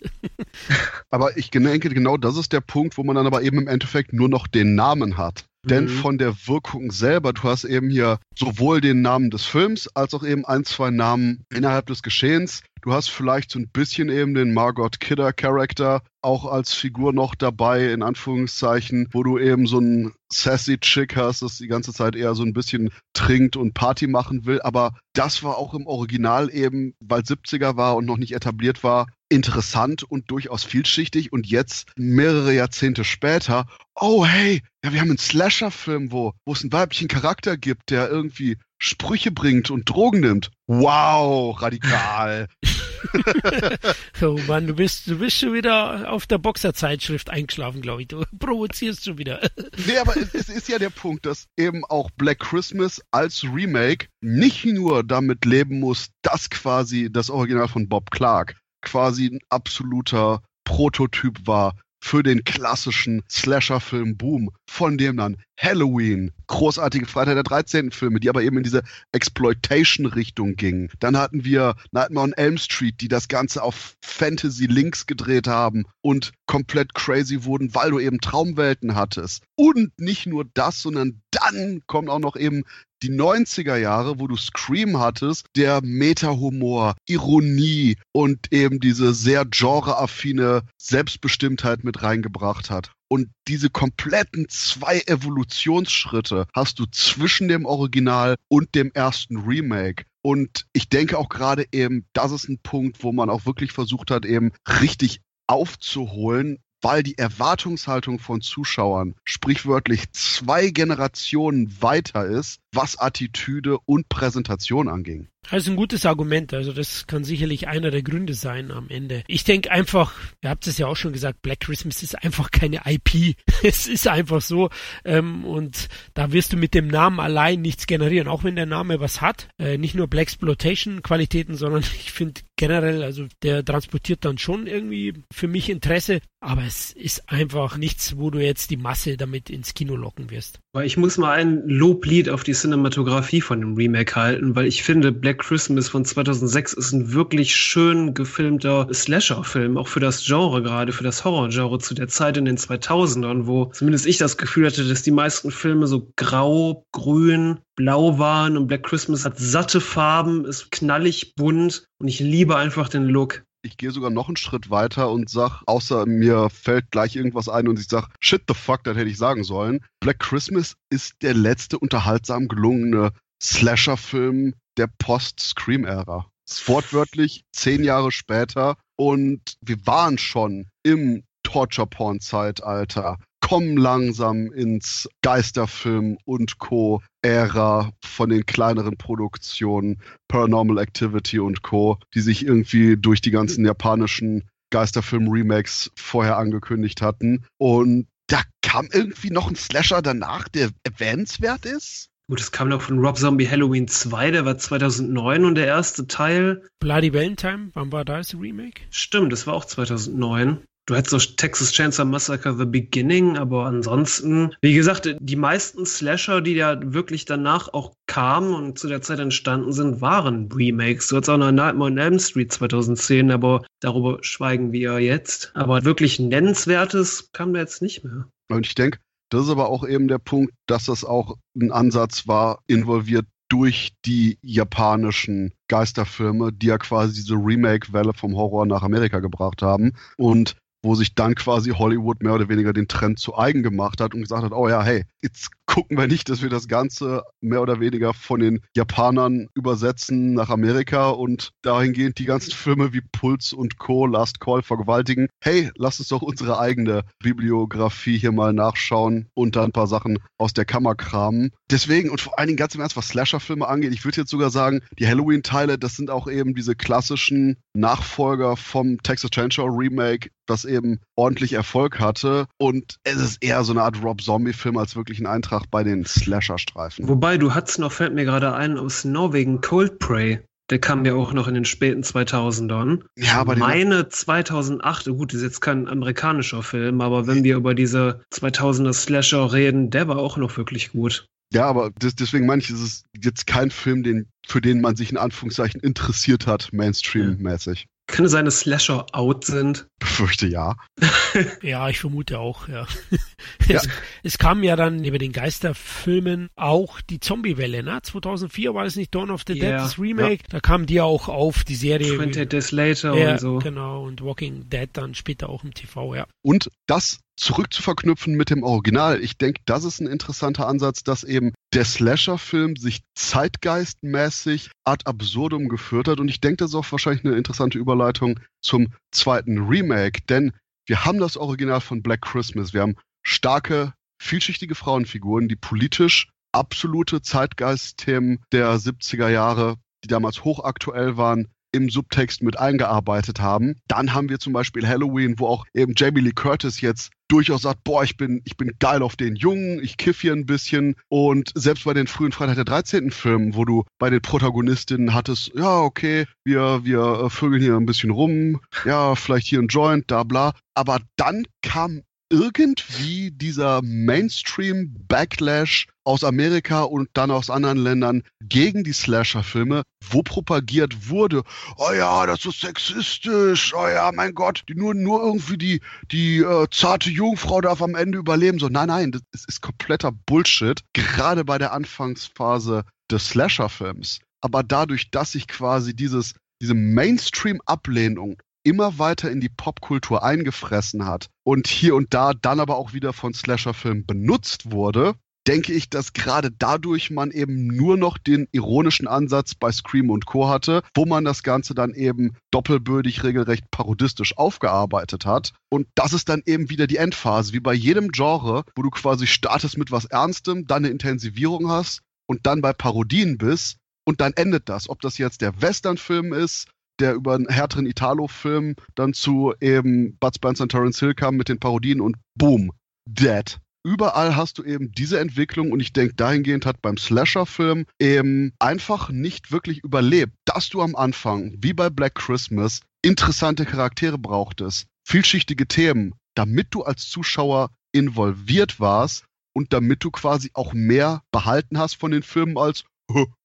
aber ich denke, genau das ist der Punkt, wo man dann aber eben im Endeffekt nur noch den Namen hat. Denn mhm. von der Wirkung selber, du hast eben hier sowohl den Namen des Films als auch eben ein, zwei Namen innerhalb des Geschehens. Du hast vielleicht so ein bisschen eben den Margot Kidder Charakter auch als Figur noch dabei, in Anführungszeichen, wo du eben so ein sassy Chick hast, das die ganze Zeit eher so ein bisschen trinkt und Party machen will. Aber das war auch im Original eben, weil 70er war und noch nicht etabliert war, interessant und durchaus vielschichtig und jetzt mehrere Jahrzehnte später, oh hey, ja, wir haben einen Slasher-Film, wo, wo es einen weiblichen Charakter gibt, der irgendwie Sprüche bringt und Drogen nimmt. Wow, radikal. oh Mann, du bist, du bist schon wieder auf der Boxerzeitschrift eingeschlafen, glaube ich. Du provozierst schon wieder. nee, aber es, es ist ja der Punkt, dass eben auch Black Christmas als Remake nicht nur damit leben muss, dass quasi das Original von Bob Clark quasi ein absoluter Prototyp war für den klassischen Slasher-Film Boom, von dem dann Halloween, großartige Freitag der 13. Filme, die aber eben in diese Exploitation-Richtung gingen. Dann hatten wir Nightmare on Elm Street, die das Ganze auf Fantasy-Links gedreht haben und komplett crazy wurden, weil du eben Traumwelten hattest. Und nicht nur das, sondern dann kommt auch noch eben die 90er Jahre, wo du Scream hattest, der Meta-Humor, Ironie und eben diese sehr genreaffine Selbstbestimmtheit mit reingebracht hat. Und diese kompletten zwei Evolutionsschritte hast du zwischen dem Original und dem ersten Remake. Und ich denke auch gerade eben, das ist ein Punkt, wo man auch wirklich versucht hat, eben richtig aufzuholen, weil die Erwartungshaltung von Zuschauern sprichwörtlich zwei Generationen weiter ist, was Attitüde und Präsentation anging. Ist ein gutes Argument. Also das kann sicherlich einer der Gründe sein am Ende. Ich denke einfach, ihr habt es ja auch schon gesagt, Black Christmas ist einfach keine IP. es ist einfach so. Ähm, und da wirst du mit dem Namen allein nichts generieren, auch wenn der Name was hat. Äh, nicht nur Black Exploitation Qualitäten, sondern ich finde generell, also der transportiert dann schon irgendwie für mich Interesse. Aber es ist einfach nichts, wo du jetzt die Masse damit ins Kino locken wirst. Ich muss mal ein Loblied auf die Cinematografie von dem Remake halten, weil ich finde, Black Christmas von 2006 ist ein wirklich schön gefilmter Slasher-Film, auch für das Genre gerade, für das Horror-Genre zu der Zeit in den 2000ern, wo zumindest ich das Gefühl hatte, dass die meisten Filme so grau, grün, blau waren und Black Christmas hat satte Farben, ist knallig bunt und ich liebe einfach den Look ich gehe sogar noch einen Schritt weiter und sag, außer mir fällt gleich irgendwas ein und ich sag, shit the fuck, das hätte ich sagen sollen. Black Christmas ist der letzte unterhaltsam gelungene Slasher-Film der Post-Scream-Ära. Wortwörtlich zehn Jahre später und wir waren schon im Torture-Porn-Zeitalter kommen langsam ins Geisterfilm und Co. Ära von den kleineren Produktionen, Paranormal Activity und Co., die sich irgendwie durch die ganzen japanischen Geisterfilm-Remakes vorher angekündigt hatten. Und da kam irgendwie noch ein Slasher danach, der erwähnenswert ist. Gut, es kam noch von Rob Zombie Halloween 2, der war 2009 und der erste Teil. Bloody Valentine, wann war da das Remake? Stimmt, das war auch 2009. Du hättest noch Texas Chainsaw Massacre The Beginning, aber ansonsten, wie gesagt, die meisten Slasher, die ja wirklich danach auch kamen und zu der Zeit entstanden sind, waren Remakes. Du hattest auch noch Nightmare on Elm Street 2010, aber darüber schweigen wir jetzt. Aber wirklich nennenswertes kam da jetzt nicht mehr. Und ich denke, das ist aber auch eben der Punkt, dass das auch ein Ansatz war, involviert durch die japanischen Geisterfilme, die ja quasi diese Remake-Welle vom Horror nach Amerika gebracht haben. Und wo sich dann quasi Hollywood mehr oder weniger den Trend zu eigen gemacht hat und gesagt hat, oh ja, hey, jetzt gucken wir nicht, dass wir das Ganze mehr oder weniger von den Japanern übersetzen nach Amerika und dahingehend die ganzen Filme wie Puls und Co., Last Call vergewaltigen. Hey, lass uns doch unsere eigene Bibliografie hier mal nachschauen und da ein paar Sachen aus der Kammer kramen. Deswegen und vor allen Dingen ganz im Ernst, was Slasher-Filme angeht, ich würde jetzt sogar sagen, die Halloween-Teile, das sind auch eben diese klassischen Nachfolger vom Texas Chainsaw Remake, das eben ordentlich Erfolg hatte. Und es ist eher so eine Art Rob Zombie-Film als wirklich ein Eintrag bei den Slasher-Streifen. Wobei, du hattest noch, fällt mir gerade ein, aus Norwegen Cold Prey. Der kam ja auch noch in den späten 2000ern. Ja, aber meine 2008, gut, das ist jetzt kein amerikanischer Film, aber wenn wir über diese 2000er Slasher reden, der war auch noch wirklich gut. Ja, aber das, deswegen meine ich, ist es jetzt kein Film, den, für den man sich in Anführungszeichen interessiert hat, Mainstream-mäßig. Kann es sein, dass Slasher out sind? Befürchte ja. ja, ich vermute auch, ja. ja. Es, es, kam ja dann über den Geisterfilmen auch die Zombie-Welle, ne? 2004 war es nicht Dawn of the Dead, yeah. das Remake. Ja. Da kam die ja auch auf, die Serie. 20 Days Later ja, und so. Genau, und Walking Dead dann später auch im TV, ja. Und das zurück zu verknüpfen mit dem Original. Ich denke, das ist ein interessanter Ansatz, dass eben der Slasher-Film sich zeitgeistmäßig ad absurdum geführt hat. Und ich denke, das ist auch wahrscheinlich eine interessante Überleitung zum zweiten Remake, denn wir haben das Original von Black Christmas. Wir haben starke, vielschichtige Frauenfiguren, die politisch absolute Zeitgeistthemen der 70er Jahre, die damals hochaktuell waren, im Subtext mit eingearbeitet haben. Dann haben wir zum Beispiel Halloween, wo auch eben Jamie Lee Curtis jetzt durchaus sagt, boah, ich bin, ich bin geil auf den Jungen, ich kiff hier ein bisschen. Und selbst bei den frühen Freitag der 13. Filmen, wo du bei den Protagonistinnen hattest, ja, okay, wir, wir äh, vögeln hier ein bisschen rum, ja, vielleicht hier ein Joint, da bla. Aber dann kam irgendwie dieser Mainstream-Backlash aus Amerika und dann aus anderen Ländern gegen die Slasher-Filme, wo propagiert wurde, oh ja, das ist sexistisch, oh ja, mein Gott, die, nur, nur irgendwie die, die äh, zarte Jungfrau darf am Ende überleben. So, nein, nein, das ist kompletter Bullshit, gerade bei der Anfangsphase des Slasher-Films. Aber dadurch, dass sich quasi dieses, diese Mainstream-Ablehnung immer weiter in die Popkultur eingefressen hat und hier und da dann aber auch wieder von Slasher-Filmen benutzt wurde, denke ich, dass gerade dadurch man eben nur noch den ironischen Ansatz bei Scream und Co. hatte, wo man das Ganze dann eben doppelbödig, regelrecht parodistisch aufgearbeitet hat. Und das ist dann eben wieder die Endphase, wie bei jedem Genre, wo du quasi startest mit was Ernstem, dann eine Intensivierung hast und dann bei Parodien bist. Und dann endet das. Ob das jetzt der Western-Film ist, der über einen härteren Italo-Film dann zu eben Bud Spencer und Terence Hill kam mit den Parodien und boom, dead. Überall hast du eben diese Entwicklung und ich denke, dahingehend hat beim Slasher-Film eben einfach nicht wirklich überlebt, dass du am Anfang, wie bei Black Christmas, interessante Charaktere brauchtest, vielschichtige Themen, damit du als Zuschauer involviert warst und damit du quasi auch mehr behalten hast von den Filmen als,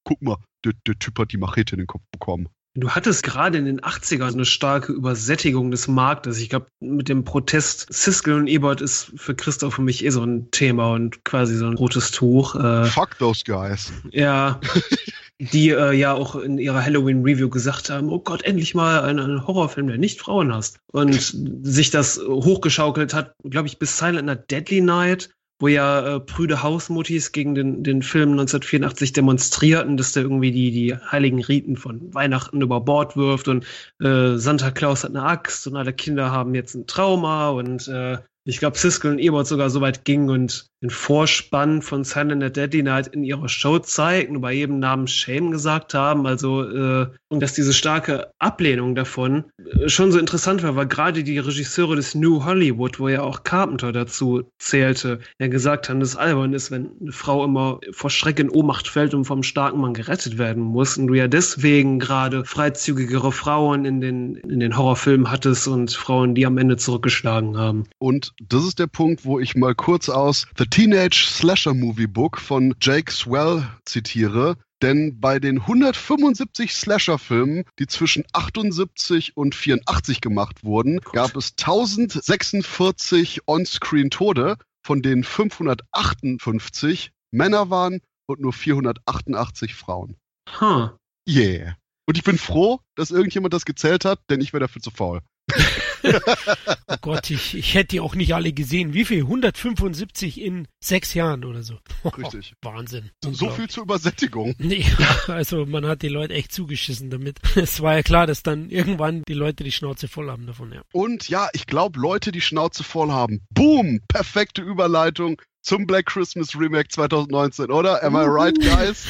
guck mal, der, der Typ hat die Machete in den Kopf bekommen. Du hattest gerade in den 80ern eine starke Übersättigung des Marktes. Ich glaube, mit dem Protest Siskel und Ebert ist für Christoph für mich eh so ein Thema und quasi so ein rotes Tuch. Äh, Fuck those guys. Ja. die äh, ja auch in ihrer Halloween-Review gesagt haben, oh Gott, endlich mal ein, Horrorfilm, der nicht Frauen hast. Und sich das hochgeschaukelt hat, glaube ich, bis Silent Night Deadly Night wo ja äh, prüde Hausmutis gegen den, den Film 1984 demonstrierten, dass der irgendwie die, die heiligen Riten von Weihnachten über Bord wirft und äh, Santa Claus hat eine Axt und alle Kinder haben jetzt ein Trauma und äh, ich glaube, Siskel und Ebert sogar so weit gingen und den Vorspann von Silent Night Deadly Night in ihrer Show zeigten und bei jedem Namen Shame gesagt haben. Also, äh, und dass diese starke Ablehnung davon äh, schon so interessant war, weil gerade die Regisseure des New Hollywood, wo ja auch Carpenter dazu zählte, ja gesagt haben, dass es albern ist, wenn eine Frau immer vor Schreck in Ohnmacht fällt und vom starken Mann gerettet werden muss. Und du ja deswegen gerade freizügigere Frauen in den, in den Horrorfilmen hattest und Frauen, die am Ende zurückgeschlagen haben. Und das ist der Punkt, wo ich mal kurz aus The Teenage Slasher Movie Book von Jake Swell zitiere. Denn bei den 175 Slasher-Filmen, die zwischen 78 und 84 gemacht wurden, Gut. gab es 1046 On-Screen-Tode, von denen 558 Männer waren und nur 488 Frauen. Huh. Yeah. Und ich bin froh, dass irgendjemand das gezählt hat, denn ich wäre dafür zu faul. oh Gott, ich, ich hätte die auch nicht alle gesehen. Wie viel? 175 in sechs Jahren oder so. Richtig. Wahnsinn. So viel zur Übersättigung. Nee, also man hat die Leute echt zugeschissen damit. Es war ja klar, dass dann irgendwann die Leute die Schnauze voll haben davon, ja. Und ja, ich glaube, Leute, die Schnauze voll haben. Boom! Perfekte Überleitung zum Black Christmas Remake 2019, oder? Am I right, guys?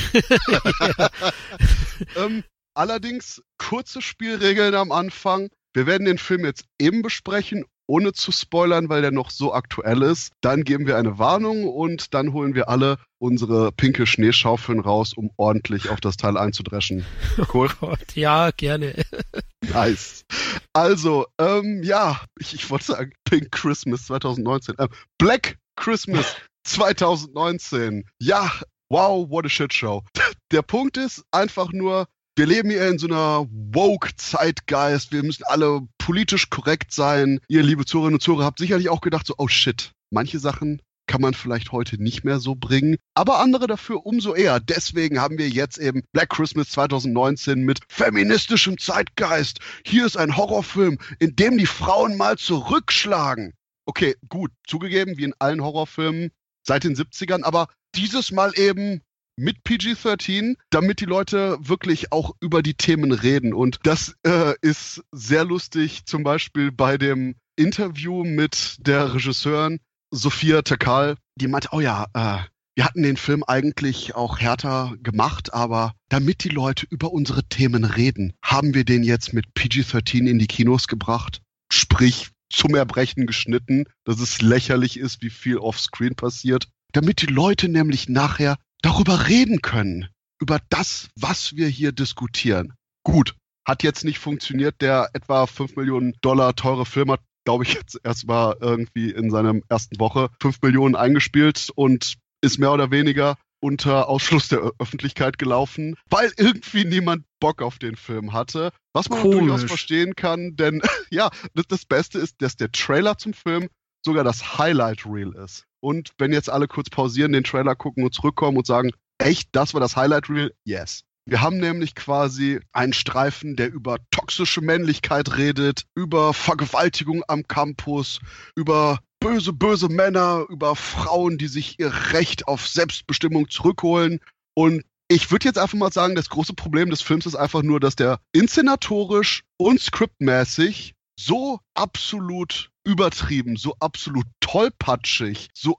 ähm, allerdings kurze Spielregeln am Anfang. Wir werden den Film jetzt eben besprechen, ohne zu spoilern, weil der noch so aktuell ist. Dann geben wir eine Warnung und dann holen wir alle unsere pinke Schneeschaufeln raus, um ordentlich auf das Teil einzudreschen. Cool. Oh Gott, ja, gerne. nice. Also, ähm, ja, ich, ich wollte sagen Pink Christmas 2019. Äh, Black Christmas 2019. Ja, wow, what a shit show. Der Punkt ist einfach nur, wir leben hier in so einer Woke-Zeitgeist. Wir müssen alle politisch korrekt sein. Ihr, liebe Zuhörerinnen und Zuhörer, habt sicherlich auch gedacht, so, oh shit, manche Sachen kann man vielleicht heute nicht mehr so bringen, aber andere dafür umso eher. Deswegen haben wir jetzt eben Black Christmas 2019 mit feministischem Zeitgeist. Hier ist ein Horrorfilm, in dem die Frauen mal zurückschlagen. Okay, gut, zugegeben, wie in allen Horrorfilmen seit den 70ern, aber dieses Mal eben mit PG-13, damit die Leute wirklich auch über die Themen reden. Und das äh, ist sehr lustig, zum Beispiel bei dem Interview mit der Regisseurin Sophia Takal, die meinte, oh ja, äh, wir hatten den Film eigentlich auch härter gemacht, aber damit die Leute über unsere Themen reden, haben wir den jetzt mit PG-13 in die Kinos gebracht. Sprich, zum Erbrechen geschnitten, dass es lächerlich ist, wie viel offscreen passiert. Damit die Leute nämlich nachher darüber reden können, über das, was wir hier diskutieren. Gut, hat jetzt nicht funktioniert. Der etwa 5 Millionen Dollar teure Film hat, glaube ich, jetzt erstmal irgendwie in seiner ersten Woche 5 Millionen eingespielt und ist mehr oder weniger unter Ausschluss der Öffentlichkeit gelaufen, weil irgendwie niemand Bock auf den Film hatte. Was man durchaus verstehen kann, denn ja, das, das Beste ist, dass der Trailer zum Film sogar das Highlight Reel ist. Und wenn jetzt alle kurz pausieren, den Trailer gucken und zurückkommen und sagen, echt, das war das Highlight Reel? Yes. Wir haben nämlich quasi einen Streifen, der über toxische Männlichkeit redet, über Vergewaltigung am Campus, über böse, böse Männer, über Frauen, die sich ihr Recht auf Selbstbestimmung zurückholen. Und ich würde jetzt einfach mal sagen, das große Problem des Films ist einfach nur, dass der inszenatorisch und skriptmäßig so absolut übertrieben, so absolut tollpatschig, so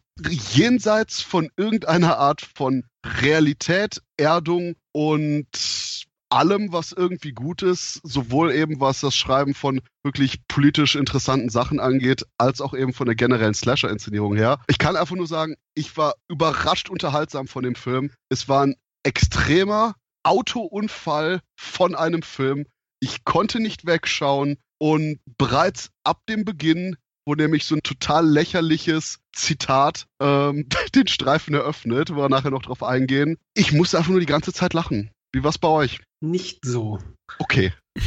jenseits von irgendeiner Art von Realität, Erdung und allem, was irgendwie gut ist, sowohl eben was das Schreiben von wirklich politisch interessanten Sachen angeht, als auch eben von der generellen Slasher-Inszenierung her. Ich kann einfach nur sagen, ich war überrascht unterhaltsam von dem Film. Es war ein extremer Autounfall von einem Film. Ich konnte nicht wegschauen. Und bereits ab dem Beginn, wo nämlich so ein total lächerliches Zitat ähm, den Streifen eröffnet, wo wir nachher noch drauf eingehen, ich musste einfach nur die ganze Zeit lachen. Wie war's bei euch? Nicht so. Okay.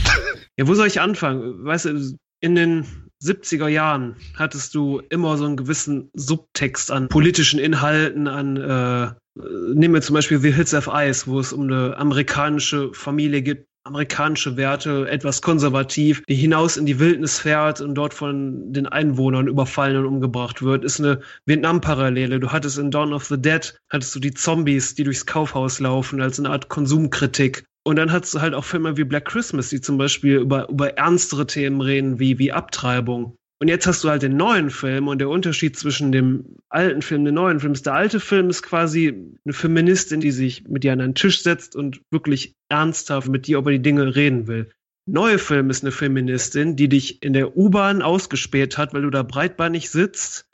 ja, wo soll ich anfangen? Weißt du, in den 70er Jahren hattest du immer so einen gewissen Subtext an politischen Inhalten, an äh, nehmen wir zum Beispiel The Hills of Ice, wo es um eine amerikanische Familie geht, amerikanische Werte, etwas konservativ, die hinaus in die Wildnis fährt und dort von den Einwohnern überfallen und umgebracht wird, ist eine Vietnam-Parallele. Du hattest in Dawn of the Dead, hattest du die Zombies, die durchs Kaufhaus laufen, als eine Art Konsumkritik. Und dann hattest du halt auch Filme wie Black Christmas, die zum Beispiel über, über ernstere Themen reden, wie, wie Abtreibung. Und jetzt hast du halt den neuen Film und der Unterschied zwischen dem alten Film und dem neuen Film ist, der alte Film ist quasi eine Feministin, die sich mit dir an einen Tisch setzt und wirklich ernsthaft mit dir über die Dinge reden will. Neue Film ist eine Feministin, die dich in der U-Bahn ausgespäht hat, weil du da breitbeinig sitzt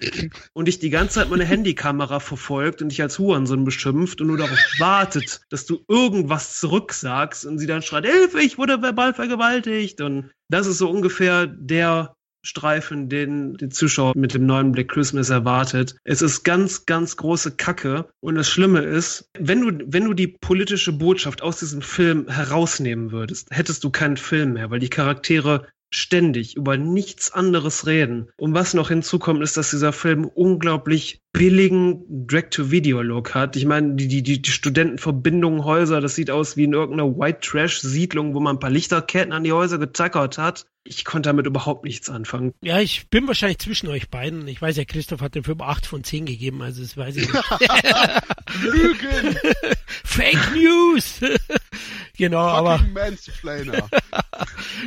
und dich die ganze Zeit mit einer Handykamera verfolgt und dich als Hurensohn beschimpft und nur darauf wartet, dass du irgendwas zurücksagst und sie dann schreit, Hilfe, ich wurde verbal vergewaltigt. Und das ist so ungefähr der Streifen, den die Zuschauer mit dem neuen Black Christmas erwartet. Es ist ganz, ganz große Kacke. Und das Schlimme ist, wenn du, wenn du die politische Botschaft aus diesem Film herausnehmen würdest, hättest du keinen Film mehr, weil die Charaktere ständig über nichts anderes reden. Und was noch hinzukommt, ist, dass dieser Film unglaublich billigen Direct-to-Video-Look hat. Ich meine, die, die, die Studentenverbindungen, Häuser, das sieht aus wie in irgendeiner White Trash-Siedlung, wo man ein paar Lichterketten an die Häuser getackert hat. Ich konnte damit überhaupt nichts anfangen. Ja, ich bin wahrscheinlich zwischen euch beiden. Ich weiß ja, Christoph hat den Film 8 von 10 gegeben, also das weiß ich nicht. Lügen! Fake News! genau, aber. Mansplainer.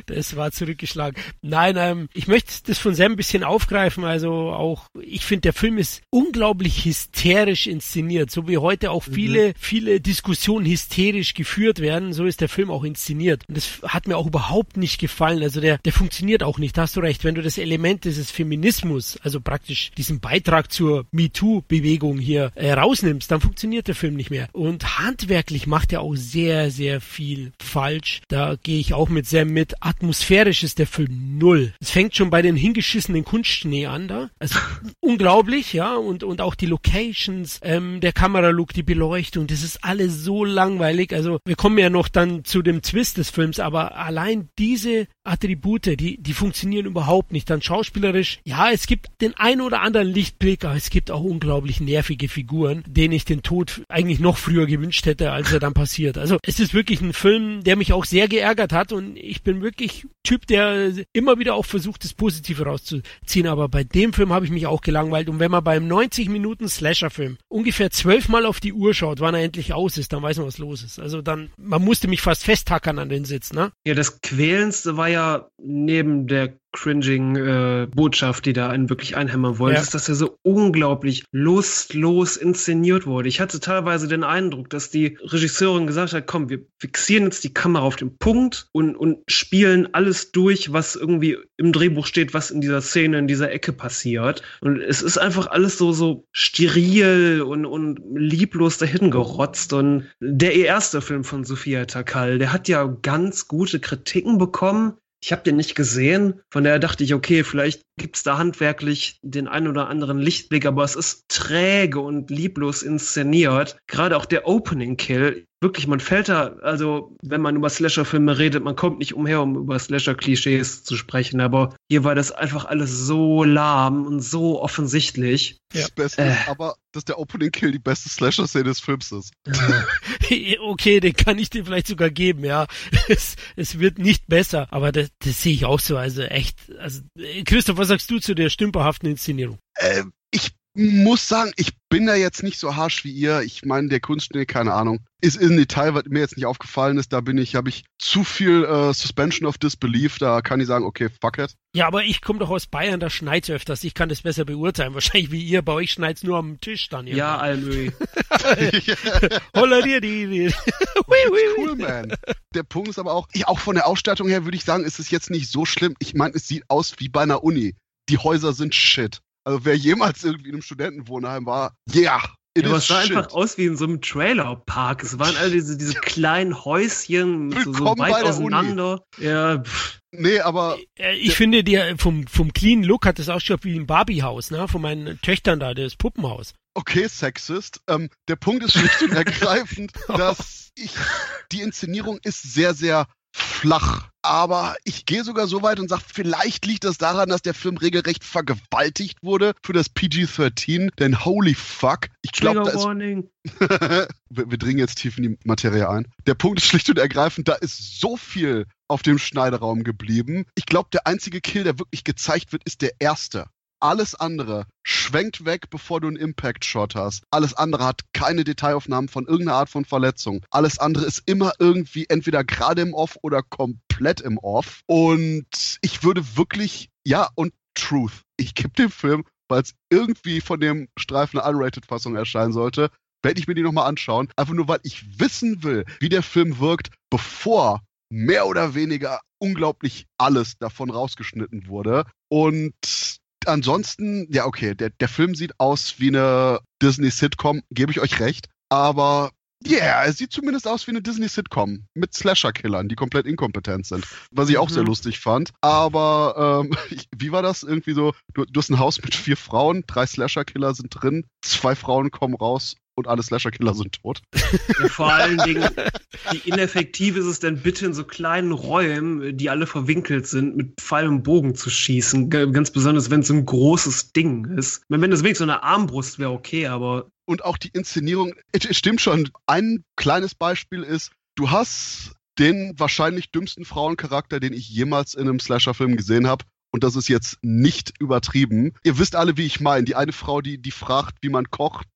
das war zurückgeschlagen. Nein, ähm, ich möchte das von Sam ein bisschen aufgreifen. Also auch, ich finde, der Film ist unglaublich hysterisch inszeniert. So wie heute auch viele, mhm. viele Diskussionen hysterisch geführt werden, so ist der Film auch inszeniert. Und das hat mir auch überhaupt nicht gefallen. Also der, der funktioniert auch nicht. Da hast du recht. Wenn du das Element dieses Feminismus, also praktisch diesen Beitrag zur MeToo-Bewegung hier äh, rausnimmst, dann funktioniert der Film nicht mehr. Und handwerklich macht er auch sehr, sehr viel falsch. Da gehe ich auch mit Sam mit. Atmosphärisch ist der Film null. Es fängt schon bei den hingeschissenen Kunstschnee an da. Also unglaublich, ja. Und, und auch die Locations, ähm, der Kameralook, die Beleuchtung, das ist alles so langweilig. Also wir kommen ja noch dann zu dem Twist des Films, aber allein diese Attribute, die, die funktionieren überhaupt nicht. Dann schauspielerisch, ja, es gibt den ein oder anderen Lichtblick, aber es gibt auch unglaublich nervige Figuren, denen ich den Tod eigentlich noch früher gewünscht hätte, als er dann passiert. Also es ist wirklich ein Film, der mich auch sehr geärgert hat und ich bin wirklich Typ, der immer wieder auch versucht, das Positive rauszuziehen. Aber bei dem Film habe ich mich auch gelangweilt. Und wenn man beim 90 Minuten Slasher-Film ungefähr zwölfmal auf die Uhr schaut, wann er endlich aus ist, dann weiß man, was los ist. Also dann, man musste mich fast festhackern an den Sitz, ne? Ja, das Quälendste war ja neben der cringing äh, Botschaft, die da einen wirklich einhämmern wollte, ja. ist, dass er so unglaublich lustlos inszeniert wurde. Ich hatte teilweise den Eindruck, dass die Regisseurin gesagt hat, komm, wir fixieren jetzt die Kamera auf den Punkt und, und spielen alles durch, was irgendwie im Drehbuch steht, was in dieser Szene, in dieser Ecke passiert. Und es ist einfach alles so, so steril und, und lieblos dahin gerotzt. Und der erste Film von Sophia Takal, der hat ja ganz gute Kritiken bekommen. Ich habe den nicht gesehen, von daher dachte ich, okay, vielleicht gibt's da handwerklich den ein oder anderen Lichtblick, aber es ist träge und lieblos inszeniert. Gerade auch der Opening Kill wirklich, man fällt da, also wenn man über Slasher-Filme redet, man kommt nicht umher, um über Slasher-Klischees zu sprechen, aber hier war das einfach alles so lahm und so offensichtlich. Ja. Das Beste äh. ist aber, dass der Opening Kill die beste Slasher-Szene des Films ist. okay, den kann ich dir vielleicht sogar geben, ja. Es, es wird nicht besser, aber das, das sehe ich auch so, also echt, also Christoph, was sagst du zu der stümperhaften Inszenierung? Ähm, ich muss sagen, ich bin da jetzt nicht so harsch wie ihr. Ich meine, der Kunstschnee, keine Ahnung, ist ein Detail, was mir jetzt nicht aufgefallen ist. Da bin ich, habe ich zu viel äh, Suspension of Disbelief. Da kann ich sagen, okay, fuck it. Ja, aber ich komme doch aus Bayern, da schneit's öfters. Ich kann das besser beurteilen. Wahrscheinlich wie ihr. Bei euch schneit's nur am Tisch dann. Irgendwann. Ja, Almöhi. Holla dir die. die. cool, man. Der Punkt ist aber auch, ich, auch von der Ausstattung her würde ich sagen, ist es jetzt nicht so schlimm. Ich meine, es sieht aus wie bei einer Uni. Die Häuser sind shit. Also wer jemals irgendwie in einem Studentenwohnheim war, yeah, ja, aber es sah shit. einfach aus wie in so einem Trailerpark. Es waren all diese, diese kleinen Häuschen so, so weit auseinander. Ja, Nee, aber. Äh, ich finde, die, vom, vom clean Look hat das auch schon wie ein Barbiehaus, ne? Von meinen Töchtern da, das Puppenhaus. Okay, Sexist. Ähm, der Punkt ist schlicht und ergreifend, dass ich, die Inszenierung ist sehr, sehr flach. Aber ich gehe sogar so weit und sage, vielleicht liegt das daran, dass der Film regelrecht vergewaltigt wurde für das PG-13. Denn holy fuck, ich glaube, da ist... wir, wir dringen jetzt tief in die Materie ein. Der Punkt ist schlicht und ergreifend, da ist so viel auf dem Schneideraum geblieben. Ich glaube, der einzige Kill, der wirklich gezeigt wird, ist der erste. Alles andere schwenkt weg, bevor du einen Impact-Shot hast. Alles andere hat keine Detailaufnahmen von irgendeiner Art von Verletzung. Alles andere ist immer irgendwie entweder gerade im Off oder komplett im Off. Und ich würde wirklich, ja, und Truth. Ich gebe dem Film, weil es irgendwie von dem Streifen eine Unrated-Fassung erscheinen sollte, werde ich mir die nochmal anschauen. Einfach nur, weil ich wissen will, wie der Film wirkt, bevor mehr oder weniger unglaublich alles davon rausgeschnitten wurde. Und ansonsten, ja, okay, der, der Film sieht aus wie eine Disney-Sitcom, gebe ich euch recht. Aber ja, yeah, es sieht zumindest aus wie eine Disney-Sitcom mit Slasher-Killern, die komplett inkompetent sind. Was ich auch mhm. sehr lustig fand. Aber ähm, wie war das? Irgendwie so, du, du hast ein Haus mit vier Frauen, drei Slasher-Killer sind drin, zwei Frauen kommen raus und alle Slasher-Killer sind tot. Ja, vor allen Dingen, wie ineffektiv ist es denn bitte in so kleinen Räumen, die alle verwinkelt sind, mit Pfeil und Bogen zu schießen? Ganz besonders, wenn es so ein großes Ding ist. Wenn das wenigstens so eine Armbrust wäre, okay, aber. Und auch die Inszenierung, es stimmt schon. Ein kleines Beispiel ist, du hast den wahrscheinlich dümmsten Frauencharakter, den ich jemals in einem Slasher-Film gesehen habe. Und das ist jetzt nicht übertrieben. Ihr wisst alle, wie ich meine. Die eine Frau, die, die fragt, wie man kocht.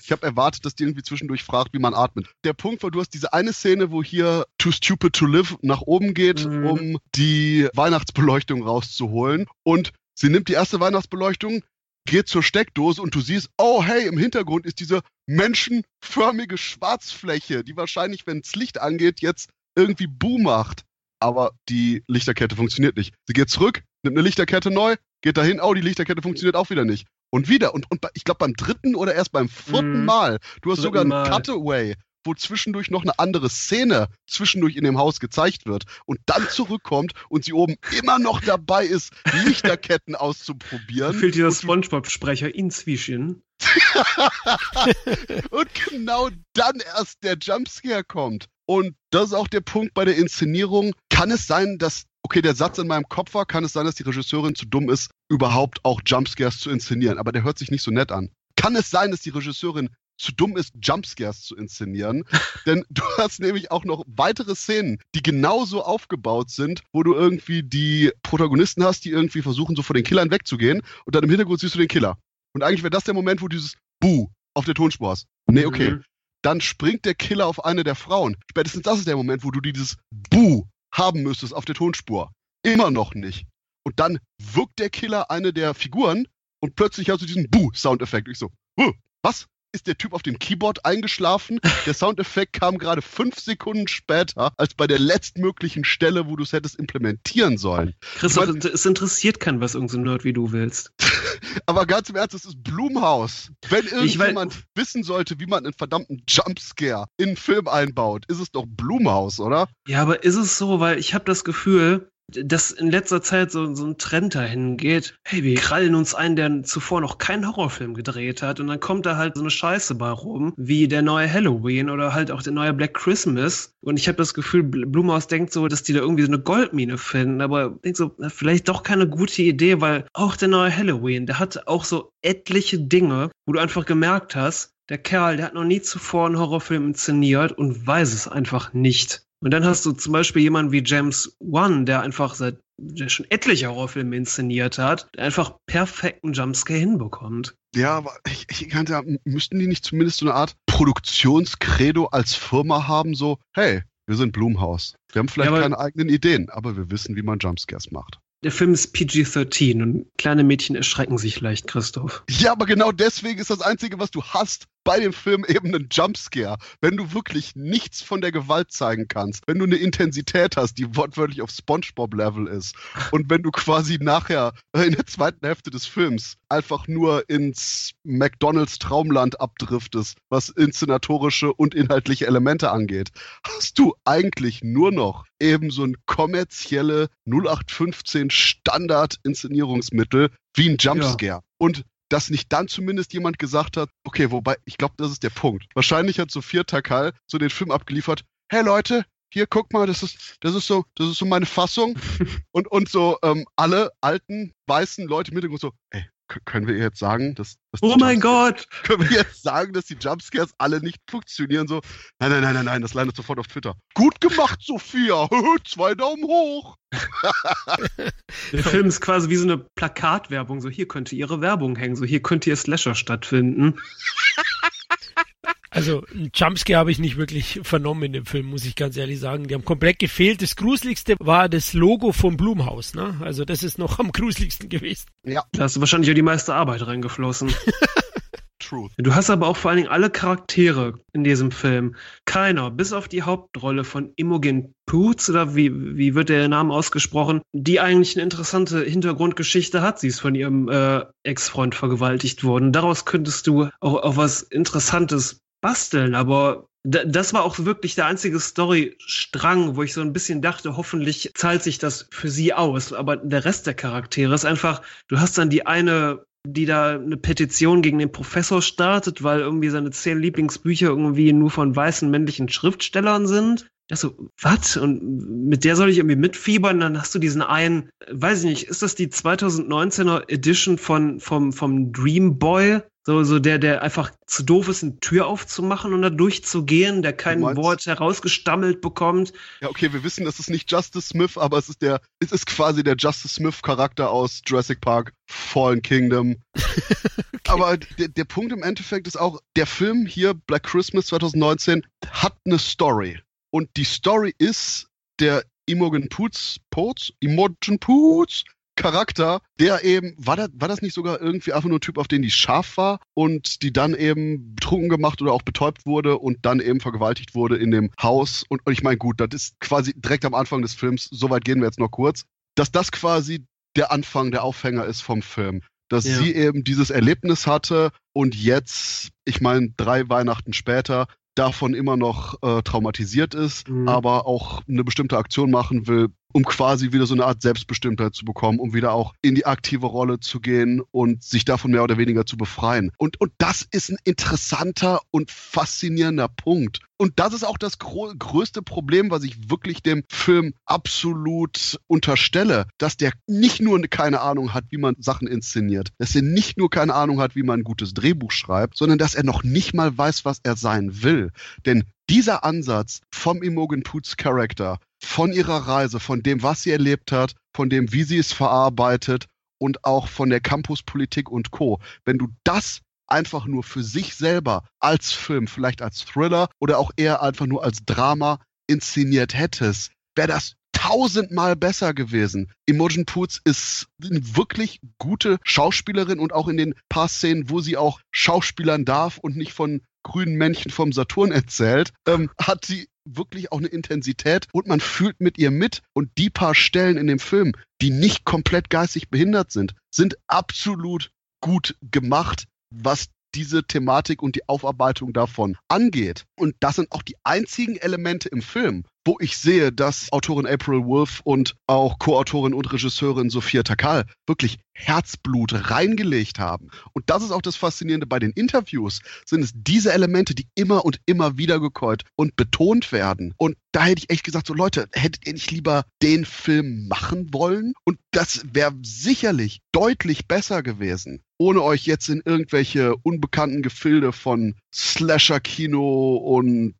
Ich habe erwartet, dass die irgendwie zwischendurch fragt, wie man atmet. Der Punkt war, du hast diese eine Szene, wo hier Too Stupid to Live nach oben geht, mhm. um die Weihnachtsbeleuchtung rauszuholen. Und sie nimmt die erste Weihnachtsbeleuchtung, geht zur Steckdose und du siehst, oh hey, im Hintergrund ist diese menschenförmige Schwarzfläche, die wahrscheinlich, wenn das Licht angeht, jetzt irgendwie Boom macht. Aber die Lichterkette funktioniert nicht. Sie geht zurück, nimmt eine Lichterkette neu, geht dahin, oh, die Lichterkette funktioniert auch wieder nicht. Und wieder. Und, und ich glaube beim dritten oder erst beim vierten mm. Mal. Du hast sogar einen Cutaway, wo zwischendurch noch eine andere Szene zwischendurch in dem Haus gezeigt wird und dann zurückkommt und sie oben immer noch dabei ist, Lichterketten auszuprobieren. Fehlt dieser Spongebob-Sprecher inzwischen. und genau dann erst der Jumpscare kommt. Und das ist auch der Punkt bei der Inszenierung. Kann es sein, dass, okay, der Satz in meinem Kopf war, kann es sein, dass die Regisseurin zu dumm ist, überhaupt auch Jumpscares zu inszenieren? Aber der hört sich nicht so nett an. Kann es sein, dass die Regisseurin zu dumm ist, Jumpscares zu inszenieren. Denn du hast nämlich auch noch weitere Szenen, die genauso aufgebaut sind, wo du irgendwie die Protagonisten hast, die irgendwie versuchen, so vor den Killern wegzugehen und dann im Hintergrund siehst du den Killer. Und eigentlich wäre das der Moment, wo dieses Buh auf der Tonspur hast. Nee, okay. Mhm. Dann springt der Killer auf eine der Frauen. Spätestens das ist der Moment, wo du dieses Buh haben müsstest auf der Tonspur. Immer noch nicht. Und dann wirkt der Killer eine der Figuren und plötzlich hast du diesen Buh-Soundeffekt. Ich so, huh, was? ist der Typ auf dem Keyboard eingeschlafen. Der Soundeffekt kam gerade fünf Sekunden später, als bei der letztmöglichen Stelle, wo du es hättest implementieren sollen. Christoph, meine, es interessiert keinen, was irgendein Nerd wie du willst. Aber ganz im Ernst, es ist Blumhaus. Wenn irgendjemand wissen sollte, wie man einen verdammten Jumpscare in einen Film einbaut, ist es doch Blumhaus, oder? Ja, aber ist es so, weil ich habe das Gefühl, dass in letzter Zeit so, so ein Trend dahin geht, hey, wir krallen uns einen, der zuvor noch keinen Horrorfilm gedreht hat und dann kommt da halt so eine Scheiße bei rum, wie der neue Halloween oder halt auch der neue Black Christmas und ich habe das Gefühl, Blumhaus denkt so, dass die da irgendwie so eine Goldmine finden, aber ich so, vielleicht doch keine gute Idee, weil auch der neue Halloween, der hat auch so etliche Dinge, wo du einfach gemerkt hast, der Kerl, der hat noch nie zuvor einen Horrorfilm inszeniert und weiß es einfach nicht. Und dann hast du zum Beispiel jemanden wie James Wan, der einfach seit der schon etliche Horrorfilme inszeniert hat, der einfach perfekten Jumpscare hinbekommt. Ja, aber ich, ich kannte, müssten die nicht zumindest so eine Art Produktionskredo als Firma haben, so, hey, wir sind Blumhaus. Wir haben vielleicht ja, keine eigenen Ideen, aber wir wissen, wie man Jumpscares macht. Der Film ist PG-13 und kleine Mädchen erschrecken sich leicht, Christoph. Ja, aber genau deswegen ist das Einzige, was du hast, bei dem Film eben einen Jumpscare. Wenn du wirklich nichts von der Gewalt zeigen kannst, wenn du eine Intensität hast, die wortwörtlich auf Spongebob-Level ist und wenn du quasi nachher in der zweiten Hälfte des Films einfach nur ins McDonalds Traumland abdriftest, was inszenatorische und inhaltliche Elemente angeht, hast du eigentlich nur noch eben so ein kommerzielle 0815 Standard-Inszenierungsmittel wie ein Jumpscare. Ja. Und dass nicht dann zumindest jemand gesagt hat, okay, wobei, ich glaube, das ist der Punkt. Wahrscheinlich hat Sophia Takal so den Film abgeliefert, hey Leute, hier, guck mal, das ist, das ist so, das ist so meine Fassung. und, und so ähm, alle alten, weißen Leute im Hintergrund so, ey, können wir jetzt sagen, dass, dass Oh mein Gott! Können wir jetzt sagen, dass die Jumpscares alle nicht funktionieren? So, nein, nein, nein, nein, nein, das landet sofort auf Twitter. Gut gemacht, Sophia! Zwei Daumen hoch! Der Film ist quasi wie so eine Plakatwerbung. So, hier könnte ihre Werbung hängen. So, hier könnte ihr Slasher stattfinden. Also ein Jumpscare habe ich nicht wirklich vernommen in dem Film, muss ich ganz ehrlich sagen. Die haben komplett gefehlt. Das Gruseligste war das Logo vom Blumhaus. Ne? Also das ist noch am gruseligsten gewesen. Ja. Da hast du wahrscheinlich auch die meiste Arbeit reingeflossen. Truth. Du hast aber auch vor allen Dingen alle Charaktere in diesem Film. Keiner, bis auf die Hauptrolle von Imogen Poots, oder wie, wie wird der Name ausgesprochen, die eigentlich eine interessante Hintergrundgeschichte hat. Sie ist von ihrem äh, Ex-Freund vergewaltigt worden. Daraus könntest du auch, auch was Interessantes basteln, aber das war auch wirklich der einzige Storystrang, wo ich so ein bisschen dachte, hoffentlich zahlt sich das für sie aus. Aber der Rest der Charaktere ist einfach, du hast dann die eine, die da eine Petition gegen den Professor startet, weil irgendwie seine zehn Lieblingsbücher irgendwie nur von weißen männlichen Schriftstellern sind. Das so, was? Und mit der soll ich irgendwie mitfiebern? Dann hast du diesen einen, weiß ich nicht, ist das die 2019er Edition von, vom, vom Dream Boy? So, so der, der einfach zu doof ist, eine Tür aufzumachen und da durchzugehen, der kein Wort herausgestammelt bekommt. Ja, okay, wir wissen, das ist nicht Justice Smith, aber es ist der, es ist quasi der Justice Smith-Charakter aus Jurassic Park Fallen Kingdom. okay. Aber der, der Punkt im Endeffekt ist auch, der Film hier, Black Christmas 2019, hat eine Story. Und die Story ist, der Imogen Poots, Poots, Imogen Poots Charakter, der eben, war das, war das nicht sogar irgendwie einfach nur ein Typ, auf den die scharf war und die dann eben betrunken gemacht oder auch betäubt wurde und dann eben vergewaltigt wurde in dem Haus. Und, und ich meine, gut, das ist quasi direkt am Anfang des Films, soweit gehen wir jetzt noch kurz, dass das quasi der Anfang, der Aufhänger ist vom Film. Dass ja. sie eben dieses Erlebnis hatte und jetzt, ich meine, drei Weihnachten später, davon immer noch äh, traumatisiert ist, mhm. aber auch eine bestimmte Aktion machen will, um quasi wieder so eine Art Selbstbestimmtheit zu bekommen, um wieder auch in die aktive Rolle zu gehen und sich davon mehr oder weniger zu befreien. Und, und das ist ein interessanter und faszinierender Punkt. Und das ist auch das größte Problem, was ich wirklich dem Film absolut unterstelle, dass der nicht nur keine Ahnung hat, wie man Sachen inszeniert, dass er nicht nur keine Ahnung hat, wie man ein gutes Drehbuch schreibt, sondern dass er noch nicht mal weiß, was er sein will. Denn dieser Ansatz vom Imogen Poots Charakter von ihrer Reise, von dem, was sie erlebt hat, von dem, wie sie es verarbeitet und auch von der Campuspolitik und Co. Wenn du das einfach nur für sich selber als Film, vielleicht als Thriller oder auch eher einfach nur als Drama inszeniert hättest, wäre das tausendmal besser gewesen. Imogen Poots ist eine wirklich gute Schauspielerin und auch in den paar Szenen, wo sie auch Schauspielern darf und nicht von grünen Männchen vom Saturn erzählt, ähm, hat sie wirklich auch eine Intensität und man fühlt mit ihr mit. Und die paar Stellen in dem Film, die nicht komplett geistig behindert sind, sind absolut gut gemacht, was diese Thematik und die Aufarbeitung davon angeht. Und das sind auch die einzigen Elemente im Film, wo ich sehe, dass Autorin April Wolf und auch Co-Autorin und Regisseurin Sophia Takal wirklich Herzblut reingelegt haben. Und das ist auch das Faszinierende bei den Interviews, sind es diese Elemente, die immer und immer wieder gekäut und betont werden. Und da hätte ich echt gesagt, so Leute, hättet ihr nicht lieber den Film machen wollen? Und das wäre sicherlich deutlich besser gewesen, ohne euch jetzt in irgendwelche unbekannten Gefilde von Slasher-Kino und